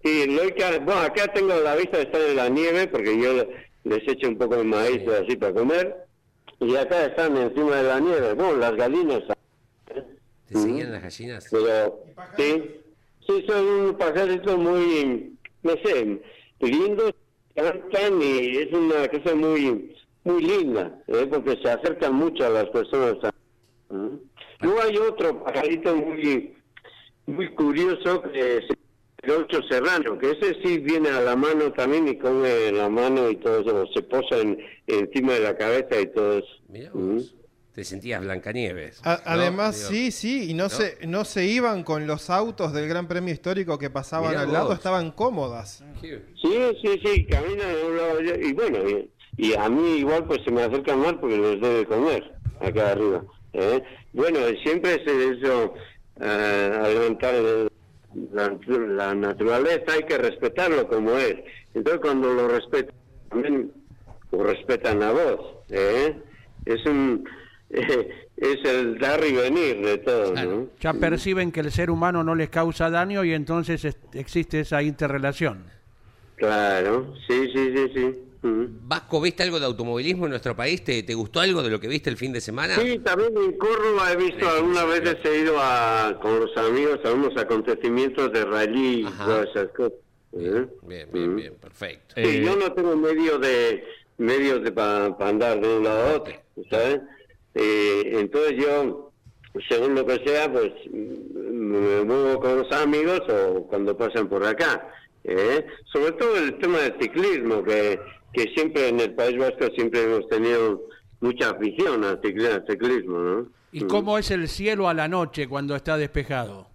Sí, Loica, bueno, acá tengo la vista de estar en la nieve porque yo les echo un poco de maíz así para comer. Y acá están encima de la nieve. Bueno, las gallinas. ¿Te seguían las gallinas? Pero, sí, sí, son un pajarito muy, no sé, lindos, cantan y es una cosa muy, muy linda, ¿eh? porque se acercan mucho a las personas. ¿Mm? Luego hay otro pajarito muy, muy curioso que es el ocho serrano, que ese sí viene a la mano también y come la mano y todo eso, se posa en, encima de la cabeza y todo eso. ¿Mm? Te sentías Blancanieves. A- ¿no? Además, Digo, sí, sí, y no, ¿no? se, no se iban con los autos del Gran Premio Histórico que pasaban Mirá al lado, estaban cómodas. qué- Sí, sí, sí, caminan a un lado y- bueno, y, y a mí igual pues se me acercan mal porque les debe comer acá arriba. ¿eh? Bueno, siempre es eso, eh, adelantar el- la, la naturaleza, hay que respetarlo como es. Entonces cuando lo respetan, también lo respetan a vos. ¿eh? Es un... *laughs* es el dar y venir de todo, ¿no? Ya perciben que el ser humano no les causa daño y entonces es- existe esa interrelación. Claro, sí, sí, sí, sí. Vasco, ¿viste algo de automovilismo en nuestro país? ¿Te, te gustó algo de lo que viste el fin de semana? Sí, también en Córdoba he visto algunas veces he ido a, con los amigos a unos acontecimientos de rally y todas esas cosas. ¿eh? Bien, bien, bien, perfecto. Sí, Eh, yo no tengo medio de medios de para andar de un lado a otro, ¿sabes? Eh, entonces yo, según lo que sea, pues mm, me muevo con los amigos o cuando pasan por acá. ¿eh? Sobre todo el tema del ciclismo, que, que siempre en el País Vasco siempre hemos tenido mucha afición al cicli- al ciclismo, ¿no? ¿Y Mm. cómo es el cielo a la noche cuando está despejado?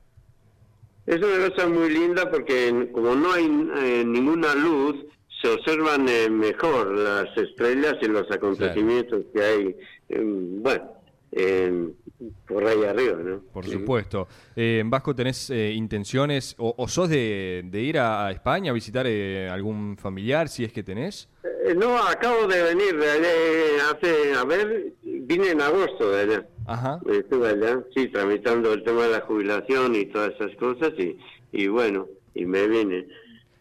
Es una cosa muy linda porque como no hay eh, ninguna luz, se observan eh, mejor las estrellas y los acontecimientos que hay, eh, bueno, eh, por ahí arriba, ¿no? Por Sí. supuesto. Eh, en Vasco, ¿tenés eh, intenciones o, o sos de, de ir a, a España a visitar eh, algún familiar, si es que tenés? Eh, no, acabo de venir de allá, eh, hace, a ver, vine en agosto de allá. Ajá. Estuve allá, sí, tramitando el tema de la jubilación y todas esas cosas y, y bueno, y me vine.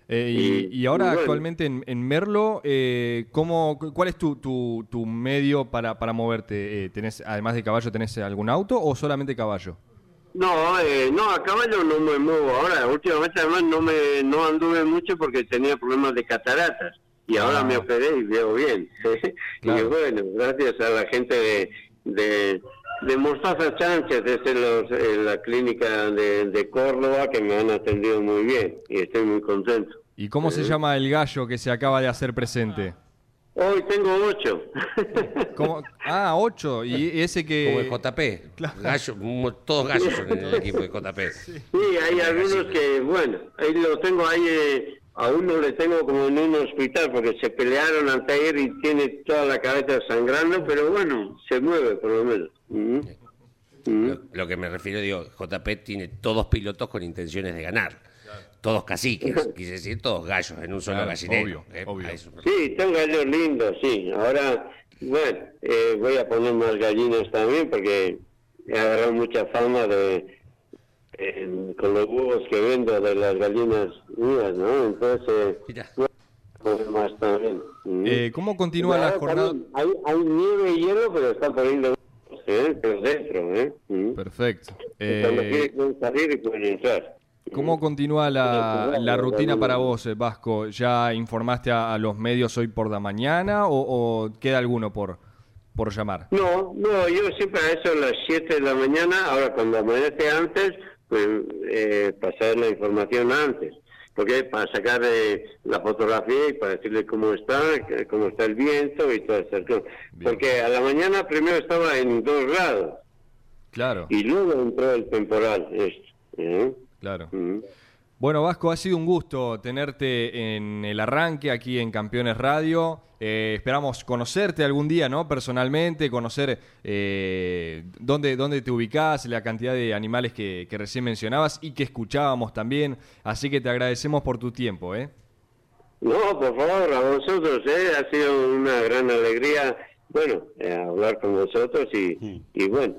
Eh, y, Y- y ahora y bueno. actualmente en, en Merlo, eh, ¿cómo, ¿cuál es tu, tu, tu medio para, para moverte? Eh, ¿tenés, además de caballo, tenés algún auto o solamente caballo? No, eh, no, a caballo no me muevo. Ahora, últimamente además no me no anduve mucho porque tenía problemas de cataratas y ahora Ah. me operé y veo bien. *laughs* Y Claro. bueno, gracias a la gente de de, de Mostaza Sánchez, desde los, eh, la clínica de, de Córdoba, que me han atendido muy bien y estoy muy contento. ¿Y cómo se Eh. llama el gallo que se acaba de hacer presente? Hoy tengo ocho. ¿Cómo? Ah, ocho. Y ese que... Como el JP. Gallo, mu- todos gallos son en el equipo de JP. Sí, hay algunos que, bueno, ahí lo tengo ahí, eh, a uno le tengo como en un hospital porque se pelearon anteayer y tiene toda la cabeza sangrando, pero bueno, se mueve por lo menos. Mm. Mm. Lo, lo que me refiero, digo, JP tiene todos pilotos con intenciones de ganar. Todos caciques, *laughs* quise decir, todos gallos en un solo Claro, gallinero. obvio, eh, obvio. eso Sí, son gallos lindos, sí. Ahora, bueno, eh, voy a poner más gallinas también porque he agarrado mucha fama de en- con los huevos que vendo de las gallinas mías, ¿no? Entonces, Mira. voy a poner más también. Mm. Eh, ¿Cómo continúa la jornada? Hay, hay nieve y hielo, pero están poniendo ¿eh? pero dentro, ¿eh? Mm. Perfecto. Cuando Eh, quieren salir y pueden entrar. ¿Cómo continúa la, la rutina para vos, eh, Vasco? ¿Ya informaste a, a los medios hoy por la mañana o, o queda alguno por, por llamar? No, no, yo siempre a eso a las 7 de la mañana, ahora cuando amanece antes, pues eh, pasar la información antes, porque para sacar eh, la fotografía y para decirle cómo está, que- cómo está el viento y cosas. Bien. Porque a la mañana primero estaba en 2 grados, Claro. Y luego entró el temporal, esto. ¿eh? Claro. Bueno, Vasco, ha sido un gusto tenerte en el arranque aquí en Campeones Radio. Eh, esperamos conocerte algún día, ¿no? Personalmente, conocer eh, dónde, dónde te ubicás, la cantidad de animales que, que recién mencionabas y que escuchábamos también. Así que te agradecemos por tu tiempo, ¿eh? No, por favor, a vosotros, ¿eh? ha sido una gran alegría, bueno, eh, hablar con vosotros y, y bueno,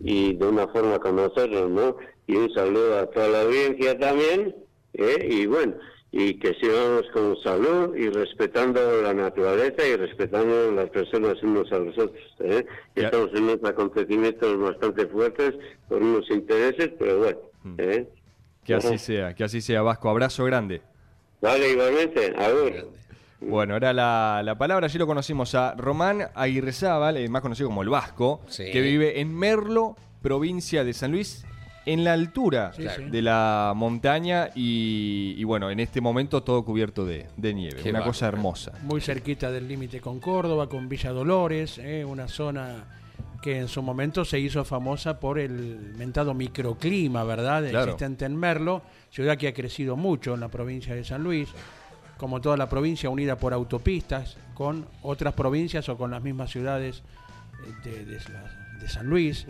y de una forma conocerlos, ¿no? Y un saludo a toda la audiencia también, ¿eh? y bueno, y que sigamos con salud y respetando la naturaleza y respetando las personas unos a los otros, ¿eh? Ya. Estamos en unos acontecimientos bastante fuertes por unos intereses, pero bueno, ¿eh? Que así Ajá. sea, que así sea, Vasco. Abrazo grande. Vale, igualmente, a ver. Bueno, era la, la palabra, allí lo conocimos a Román Aguirrezábal, eh, más conocido como el Vasco, Sí. que vive en Merlo, provincia de San Luis, en la altura Sí, de la montaña y, y bueno, en este momento todo cubierto de, de nieve. Qué Una cosa hermosa. muy cerquita del límite con Córdoba, con Villa Dolores, eh, una zona que en su momento se hizo famosa por el mentado microclima, ¿verdad? Claro. Existente en Merlo, ciudad que ha crecido mucho en la provincia de San Luis, como toda la provincia unida por autopistas con otras provincias o con las mismas ciudades eh, de, de la- de San Luis.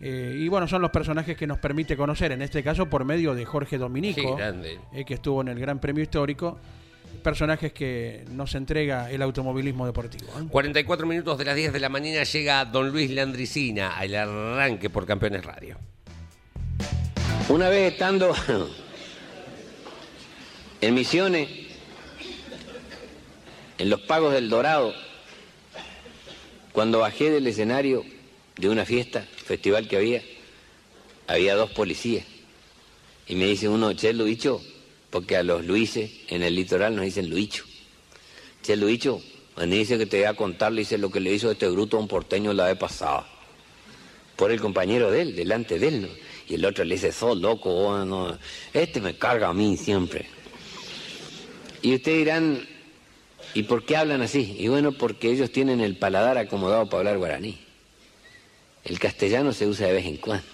Eh, y bueno, son los personajes que nos permite conocer, en este caso por medio de Jorge Qué Dominico, grande. eh, que estuvo en el Gran Premio Histórico, personajes que nos entrega el automovilismo deportivo. ¿eh? 44 minutos de las 10 de la mañana llega Don Luis Landricina al arranque por Campeones Radio. Una vez estando en Misiones, en los pagos del Dorado, cuando bajé del escenario de una fiesta, festival que había, había dos policías. Y me dice uno, che, Luicho, porque a los Luises en el litoral nos dicen Luicho. Che, Luicho, cuando dice que te voy a contar, le dice lo que le hizo este bruto a un porteño la vez pasada por el compañero de él, delante de él. Y el otro le dice, sos loco, este me carga a mí siempre. Y ustedes dirán, ¿y por qué hablan así? Y bueno, porque ellos tienen el paladar acomodado para hablar guaraní. El castellano se usa de vez en cuando.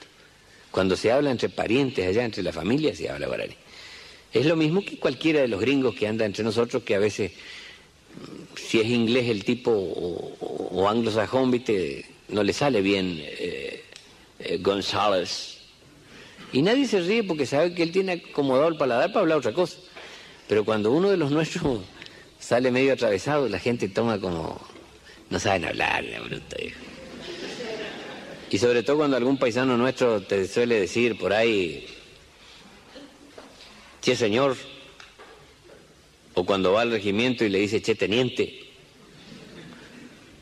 Cuando se habla entre parientes allá, entre la familia, se habla guaraní. Es lo mismo que cualquiera de los gringos que anda entre nosotros, que a veces, mm, si es inglés el tipo o, anglosajón, viste, no le sale bien eh, eh, González. Y nadie se ríe porque sabe que él tiene acomodado el paladar para hablar otra cosa. Pero cuando uno de los nuestros *laughs* sale medio atravesado, la gente toma como... No saben hablar, la bruta. Y sobre todo cuando algún paisano nuestro te suele decir por ahí, che señor, o cuando va al regimiento y le dice che teniente,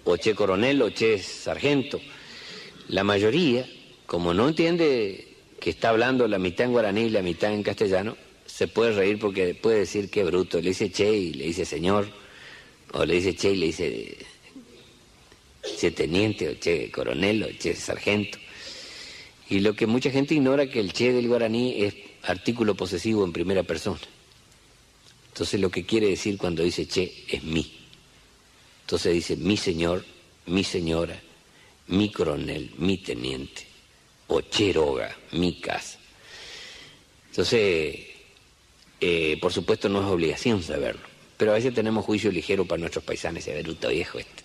o che coronel, o che sargento. La mayoría, como no entiende que está hablando la mitad en guaraní y la mitad en castellano, se puede reír porque puede decir qué bruto. Le dice che y le dice señor, o le dice che y le dice che teniente, o che coronel, o che sargento. Y lo que mucha gente ignora que el che del guaraní es artículo posesivo en primera persona. Entonces lo que quiere decir cuando dice che es mí. Entonces dice mi señor, mi señora, mi coronel, mi teniente, o cheroga, mi casa. Entonces, eh, por supuesto no es obligación saberlo, pero a veces tenemos juicio ligero para nuestros paisanos, ese bruto viejo este.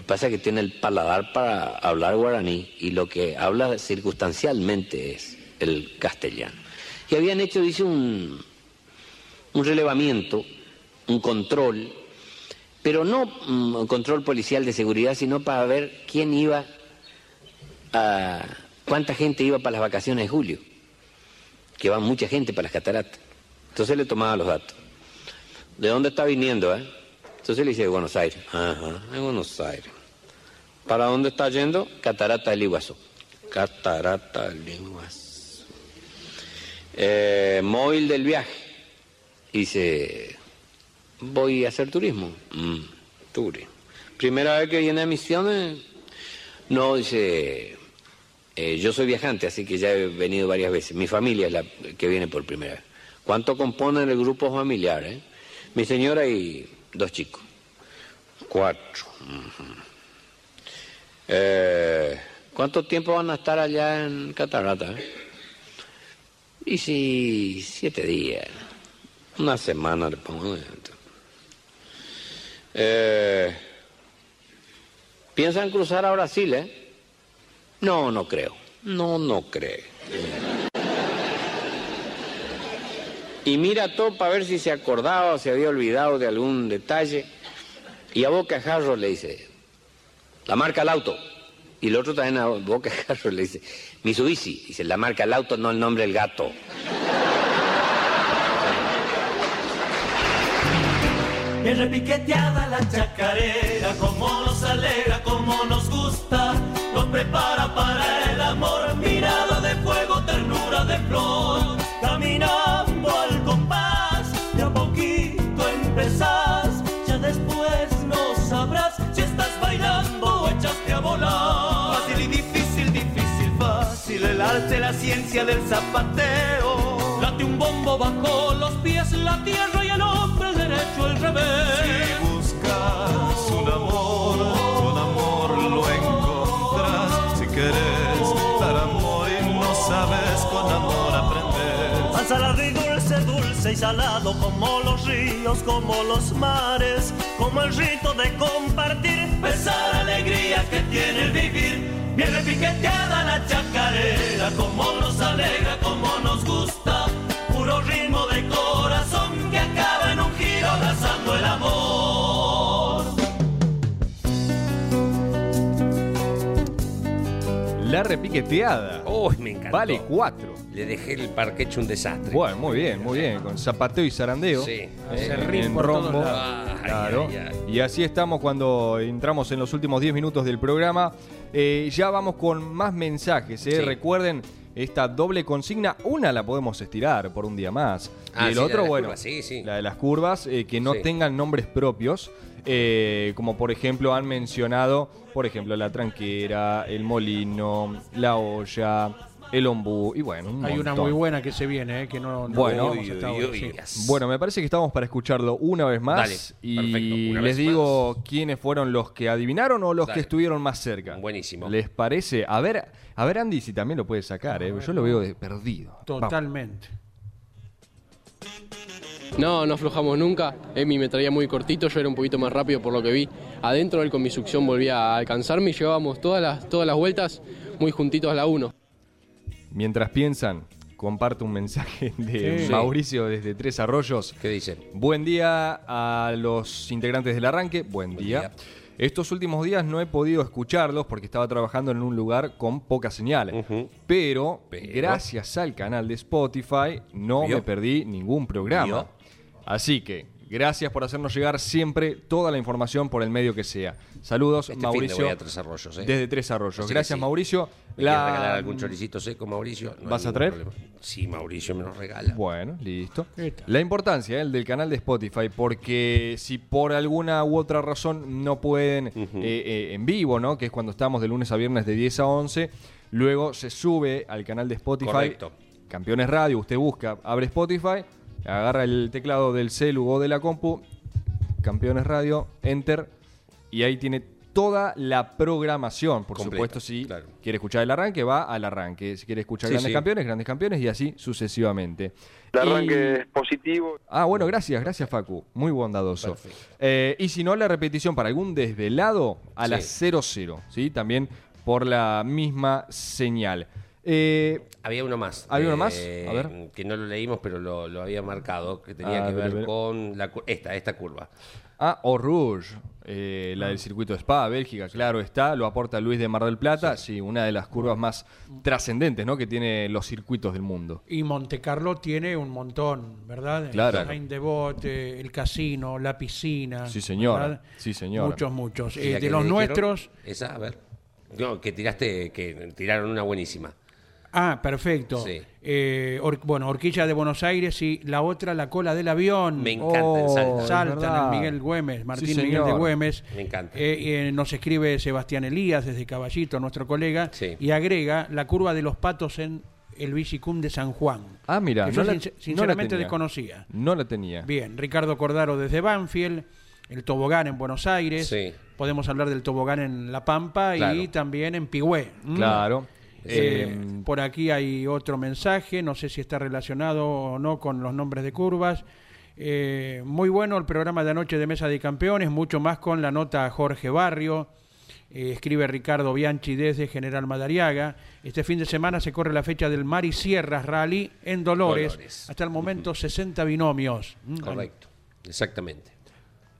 Lo que pasa es que tiene el paladar para hablar guaraní y lo que habla circunstancialmente es el castellano. Y habían hecho, dice, un, un relevamiento, un control, pero no mm, un control policial de seguridad, sino para ver quién iba a... cuánta gente iba para las vacaciones de julio, que va mucha gente para las cataratas. Entonces le tomaba los datos. ¿De dónde está viniendo, eh? Entonces le dice, Buenos Aires. Ajá, de Buenos Aires. ¿Para dónde está yendo? Catarata del Iguazú. Catarata del Iguazú. Eh, móvil del viaje. Dice, voy a hacer turismo. Mm. Primera vez que viene a Misiones. No, dice, eh, yo soy viajante, así que ya he venido varias veces. Mi familia es la que viene por primera vez. ¿Cuánto componen el grupo familiar? eh? Mi señora y dos chicos. Cuatro. Eh, ¿Cuánto tiempo van a estar allá en Catarata? eh? Y si siete días, una semana le pongo. Eh, ¿Piensan cruzar a Brasil, eh? No, no creo. No, no creo. Y mira todo para ver si se acordaba o se había olvidado de algún detalle. Y a Boca Jarro le dice, la marca al auto. Y el otro también a Boca *laughs* Jarro le dice, Mitsubishi. Dice, la marca al auto, no el nombre del gato. Nos prepara para el amor, mirada de fuego, ternura de flor, al compás, de a poquito empezás, ya después no sabrás si estás bailando o echaste a volar. Fácil y difícil, difícil, fácil, el arte, la ciencia del zapateo, late un bombo bajo los pies, la tierra y el hombre, el derecho, el revés. Si buscas un amor, con amor lo encontrás. Si quieres dar amor y no sabes, con amor. Al y dulce, dulce y salado como los ríos, como los mares, como el rito de compartir, besar alegría que tiene el vivir. Bien repiqueteada la chacarera, como nos alegra, como nos gusta, puro ritmo de corazón que acaba en un giro abrazando el amor. La repiqueteada. Uy, me encantó. Vale cuatro. Le dejé el parque hecho un desastre. Bueno, muy bien, muy bien. Con zapateo y zarandeo. Sí. Eh, en rombo. Claro. ay, ay. Y así estamos cuando entramos en los últimos 10 minutos del programa. Eh, ya vamos con más mensajes. eh. Sí. Recuerden esta doble consigna. Una la podemos estirar por un día más. Ah, y el sí, la de otro, bueno, curvas, sí, sí. la de las curvas, eh, que no Sí. tengan nombres propios. eh, como por ejemplo han mencionado, por ejemplo, la tranquera, el molino, la olla, el ombú y bueno, un Hay una muy buena que se viene, eh, que no, no Bueno. vimos hasta Uy, ahora, uy, sí. uy. Bueno, me parece que estamos para escucharlo una vez más. Dale, y perfecto, una les vez digo quiénes fueron los que adivinaron o los Dale. que estuvieron más cerca. Buenísimo. ¿Les parece? A ver, a ver Andy si también lo puede sacar, ¿eh? yo lo veo de perdido. Vamos. Totalmente. No, no aflojamos nunca. Emi me traía muy cortito, yo era un poquito más rápido por lo que vi. Adentro él con mi succión volvía a alcanzarme y llevábamos todas las, todas las vueltas muy juntitos a la 1. Mientras piensan, comparto un mensaje *laughs* de Sí. Mauricio desde Tres Arroyos. ¿Qué dice? Buen día a los integrantes del arranque. Buen, Buen día. día. Estos últimos días no he podido escucharlos porque estaba trabajando en un lugar con poca señal. Pero, Pero- gracias al canal de Spotify no ¿Vio? me perdí ningún programa. ¿Vio? Así que, gracias por hacernos llegar siempre toda la información por el medio que sea. Saludos, Este fin Mauricio. de voy a Tres Arroyos, ¿eh? Desde Tres Arroyos. Así Gracias, sí. Mauricio. ¿Me quieres regalar algún choricito seco, Mauricio? No ¿Vas a traer? problema. Sí, Mauricio me lo regala. Bueno, listo. La importancia ¿eh? el del canal de Spotify, porque si por alguna u otra razón no pueden eh, eh, en vivo, ¿no? Que es cuando estamos de lunes a viernes de 10 a 11, luego se sube al canal de Spotify. Correcto. Campeones Radio, usted busca, abre Spotify, agarra el teclado del celu o de la compu, Campeones Radio, Enter, y ahí tiene toda la programación. Por Completa, supuesto, si claro. quiere escuchar el arranque, va al arranque. Si quiere escuchar Sí, grandes sí. campeones, grandes campeones, y así sucesivamente. El Y- arranque es positivo. Ah, bueno, gracias, gracias Facu. Muy bondadoso. Eh, y si no, la repetición para algún desvelado a Sí. las 00, ¿sí? También por la misma señal. Eh, Había uno más. ¿Había uno eh, más? A ver. Que no lo leímos, pero lo, lo había marcado, que tenía Ah, que ver con la, esta, esta curva. ah, Eau Rouge, eh, la del circuito de Spa, Bélgica, claro está, lo aporta Luis de Mar del Plata, sí, una de las curvas más trascendentes ¿no? que tiene los circuitos del mundo. Y Monte Carlo tiene un montón, ¿verdad? Claro. El Rain de Bote, el casino, la piscina. Sí. ¿verdad? Sí, señora. Muchos, muchos. Eh, de los nuestros. Esa, a ver. No, que tiraste, que tiraron una buenísima. Ah, perfecto. Sí. Eh, Or- bueno, Horquilla de Buenos Aires y la otra, la cola del avión. Me encanta Oh, en Salta. el Miguel Güemes, Martín Sí, Miguel de. Güemes. Me encanta. Eh, eh, nos escribe Sebastián Elías desde Caballito, nuestro colega, Sí. y agrega la curva de los patos en el Bicicum de San Juan. Ah, mira, que no yo la- sincer- no la sinceramente desconocía. No la tenía. Bien, Ricardo Cordaro desde Banfield, el tobogán en Buenos Aires, Sí. podemos hablar del tobogán en La Pampa y también en Pigüé. ¿m? Claro. Eh, por aquí hay otro mensaje, no sé si está relacionado o no con los nombres de curvas. Eh, muy bueno el programa de anoche de Mesa de Campeones, mucho más con la nota Jorge Barrio. Eh, escribe Ricardo Bianchi desde General Madariaga. Este fin de semana se corre la fecha del Mari Sierras Rally en Dolores. Dolores. Hasta el momento 60 binomios. Mm, Correcto, exactamente.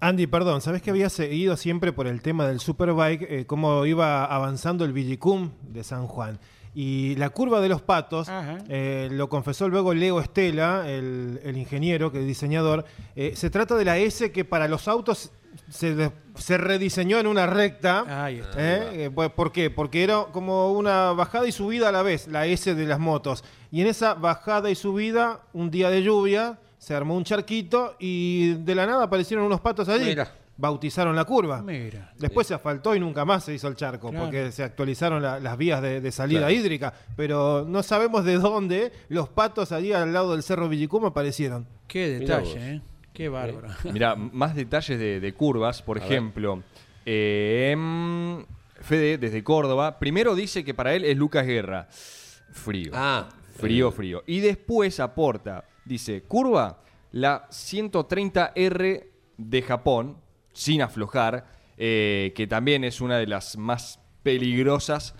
Andy, perdón, ¿sabés que había seguido siempre por el tema del Superbike, eh, cómo iba avanzando el Villicum de San Juan? Y la curva de los patos, eh, lo confesó luego Leo Estela, el, el ingeniero, que es diseñador, eh, se trata de la S que para los autos se, rediseñó en una recta. Ahí está. ¿eh? ¿Por qué? Porque era como una bajada y subida a la vez, la S de las motos. Y en esa bajada y subida, un día de lluvia, se armó un charquito y de la nada aparecieron unos patos allí. Mira. Bautizaron la curva. Mira. Después se asfaltó y nunca más se hizo el charco, Claro. porque se actualizaron la- las vías de, de salida Claro. hídrica. Pero no sabemos de dónde los patos allí al lado del Cerro Villicum aparecieron. Qué detalle. ¿eh? Qué bárbaro. Mirá, más detalles de, de curvas, por A ejemplo. eh, em, Fede, desde Córdoba, primero dice que para él es Lucas Guerra. Frío. Ah, Frío, frío. Y después aporta, dice, curva, la 130R de Japón, sin aflojar, eh, que también es una de las más peligrosas,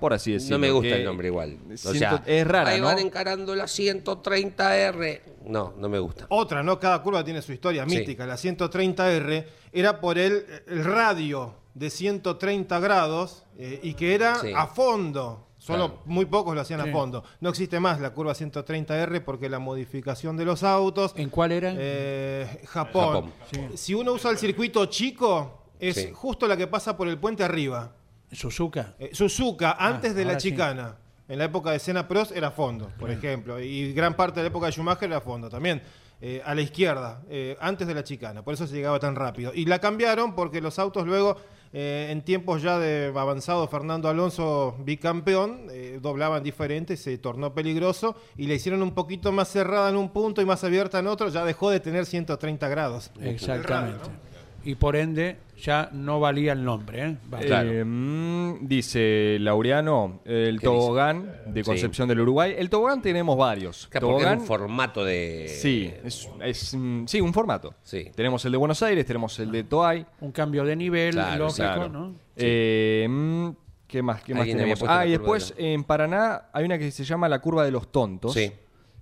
por así decirlo. no me gusta el nombre igual. O Ciento- sea, es rara, ahí ¿no? van encarando la 130R. No, no me gusta. Otra, ¿no? Cada curva tiene su historia Sí. mítica. La 130R era por el, el radio de 130 grados eh, y que era Sí. a fondo. Solo Claro. muy pocos lo hacían Sí. a fondo. No existe más la curva 130R porque la modificación de los autos. ¿En cuál era? Eh, Japón. Japón. Si uno usa el circuito chico, es Sí. justo la que pasa por el puente arriba. Suzuka. Eh, Suzuka, antes de la Ah, chicana. En la época de Senna Prost era fondo, por ejemplo. Y gran parte de la época de Schumacher era fondo también. eh, a la izquierda, eh, antes de la chicana. Por eso se llegaba tan rápido. Y la cambiaron porque los autos luego, eh, en tiempos ya de avanzado Fernando Alonso bicampeón, eh, doblaban diferente, se tornó peligroso y le hicieron un poquito más cerrada en un punto y más abierta en otro. Ya dejó de tener 130 grados. Exactamente. Y por ende, ya no valía el nombre. ¿eh? Eh, mm, dice Laureano, el ¿Qué tobogán de Sí. Concepción del Uruguay. El tobogán tenemos varios. Claro, es Tobogán, un formato de. sí, es, es, mm, sí, un formato. Sí. Tenemos el de Buenos Aires, tenemos el de Toay. Un cambio de nivel, Claro, lógico, Claro. ¿no? Eh, mm, ¿Qué más? ¿Qué más tenemos? Ah, y de después en Paraná hay una que se llama la curva de los tontos. Sí.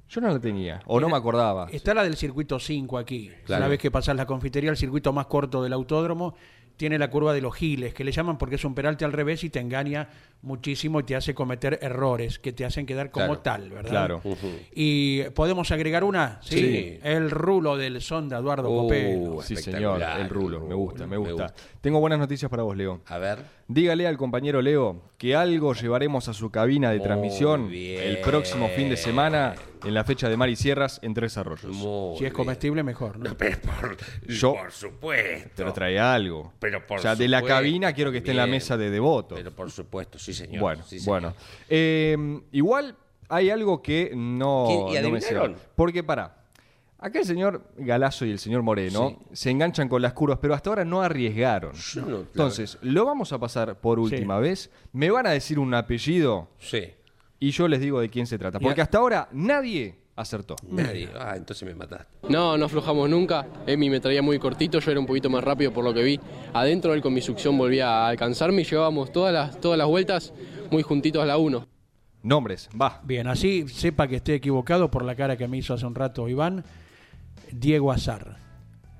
Yo no la tenía, o no me acordaba. Está la del circuito 5 aquí. Claro. Una vez que pasas la confitería, el circuito más corto del autódromo, tiene la curva de los giles, que le llaman porque es un peralte al revés y te engaña muchísimo y te hace cometer errores que te hacen quedar como Claro. tal, ¿verdad? Claro. Y podemos agregar una, sí, Sí. el rulo del sonda Eduardo Uh, Copelo. Sí, señor, el rulo. Me gusta, me me gusta. Tengo buenas noticias para vos, Leo. A ver. Dígale al compañero Leo que algo llevaremos a su cabina de Muy transmisión bien. el próximo fin de semana en la fecha de Mar y Sierras en Tres Arroyos. Muy Si es bien. comestible, mejor. ¿no? Pero por, Yo- por supuesto. Pero trae algo. Pero por o sea, de la cabina quiero que esté en la mesa de devoto. Pero por supuesto, sí, señor. Bueno, sí, señor. bueno. Eh, igual hay algo que no. ¿Y no me cierra. Porque para. Acá el señor Galazo y el señor Moreno se enganchan con las curvas, pero hasta ahora no arriesgaron. No, Entonces, lo vamos a pasar por última vez. Me van a decir un apellido Sí. y yo les digo de quién se trata. Porque hasta ahora nadie acertó. Nadie. Ah, entonces me mataste. No, no aflojamos nunca. Emi me traía muy cortito, yo era un poquito más rápido por lo que vi. Adentro él con mi succión volvía a alcanzarme y llevábamos todas las, todas las vueltas muy juntitos a la 1. Nombres, va. Bien, así sepa que esté equivocado por la cara que me hizo hace un rato Iván. Diego Azar.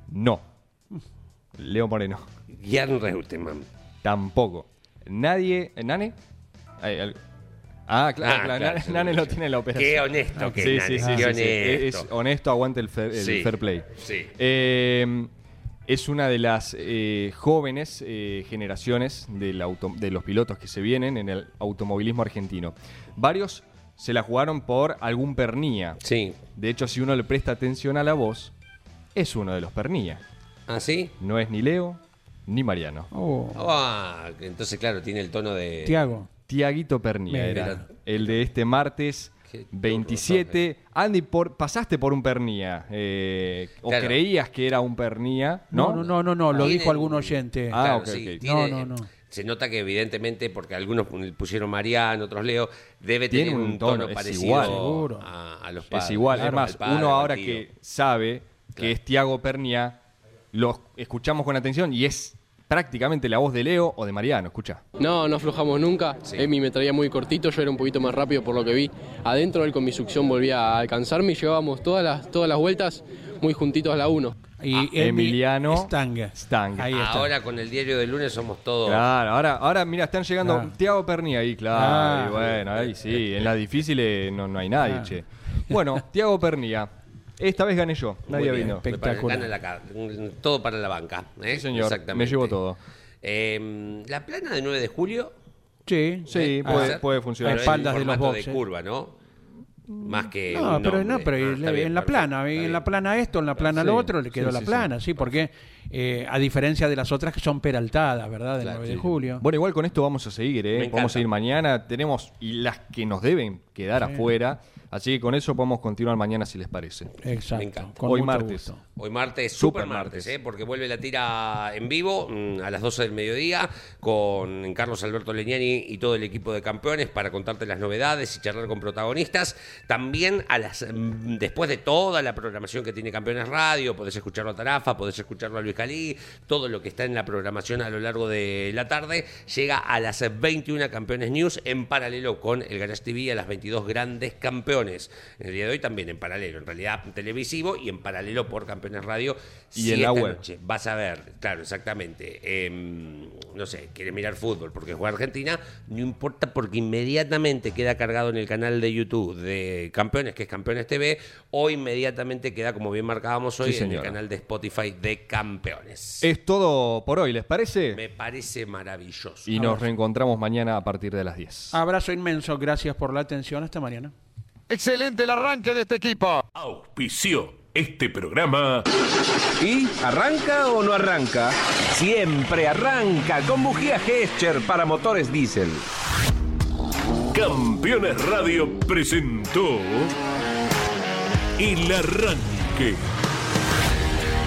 No. Leo Moreno. Jan Reutemann. Tampoco. Nadie. ¿Nane? Ah, claro, Ah, claro, claro, Nane. Nane lo tiene en la operación. Qué honesto que sí, es, sí, qué sí. Es honesto. honesto, aguanta el fair, el Sí, fair play. sí. Eh, es una de las eh, jóvenes eh, generaciones del auto- de los pilotos que se vienen en el automovilismo argentino. Varios se la jugaron por algún pernía. Sí. De hecho, si uno le presta atención a la voz, es uno de los pernía. ¿Ah, sí? No es ni Leo ni Mariano. Oh, Ah, entonces, claro, tiene el tono de. Tiago. Tiaguito Pernía Mira. era el de este martes 27. Andy, por, pasaste por un pernía. eh, ¿O Claro. creías que era un pernía? No, No, no, no, no, no, lo dijo algún oyente. Ah, Claro, ok, sí, ok. tiene- No, no, no. Se nota que evidentemente, porque algunos pusieron Mariano, otros Leo, debe Tiene tener un tono, parecido igual. Seguro. a, a los padres. Es igual. Claro, es más, al padre, uno ahora que sabe que es Tiago Pernía, lo escuchamos con atención y es prácticamente la voz de Leo o de Mariano. Escucha. No, no aflojamos nunca. Emi me traía muy cortito, yo era un poquito más rápido por lo que vi. Adentro él con mi succión volvía a alcanzarme y llevábamos todas las, todas las vueltas muy juntitos a la 1. Y Ah, Emi Emiliano Stang. Stang. Ahí está. Ahora con el diario del lunes somos todos. Claro, ahora, ahora mira, están llegando Claro. Tiago Pernía ahí, claro. Ah. y bueno, ahí sí, en las difíciles no, no hay nadie, Ah. che. Bueno, Tiago Pernía. Esta vez gané yo, Muy nadie bien, vino. Espectacular. gana la ca- todo para la banca. ¿eh? Sí, señor, Exactamente. me llevo todo. Eh, la plana de 9 de julio. Sí, Sí, ¿eh? puede, ser, puede funcionar. En espaldas de los formato boxes. de curva, ¿no? Más que No, un pero, no, nombre. pero Ah, en, está bien, en la perfecto, plana, está en bien. la plana esto, en la plana Sí, lo otro, le quedó sí, la sí, plana, sí, porque eh, a diferencia de las otras que son peraltadas, ¿verdad? Del Claro, 9 de sí. julio. Bueno, igual con esto vamos a seguir, Me ¿eh? encanta. Vamos a ir mañana. Tenemos y las que nos deben quedar afuera. Así que con eso podemos continuar mañana si les parece. Me Exacto. encanta. con Hoy mucho martes. gusto. Hoy martes, Super super martes, martes. ¿eh? porque vuelve la tira en vivo mm, a las 12 del mediodía con Carlos Alberto Leñani y todo el equipo de campeones para contarte las novedades y charlar con protagonistas. También a las mm, después de toda la programación que tiene Campeones Radio, podés escucharlo a Tarafa, podés escucharlo a Luis Calí, todo lo que está en la programación a lo largo de la tarde, llega a las 21 Campeones News en paralelo con el Garage TV a las 22 grandes campeones. En el día de hoy también en paralelo, en realidad televisivo y en paralelo por Campeones Radio. Y Si en la web. noche vas a ver, claro, exactamente, em, no sé, quieres mirar fútbol porque juega Argentina, no importa porque inmediatamente queda cargado en el canal de YouTube de Campeones, que es Campeones TV, o inmediatamente queda, como bien marcábamos hoy, Sí, en el canal de Spotify de Campeones. Es todo por hoy, ¿les parece? Me parece maravilloso. Y nos reencontramos mañana a partir de las 10. Abrazo inmenso, gracias por la atención. Hasta mañana. Excelente el arranque de este equipo. Auspició este programa. ¿Y arranca o no arranca? Siempre arranca con bujía Gescher para motores diésel. Campeones Radio presentó El Arranque.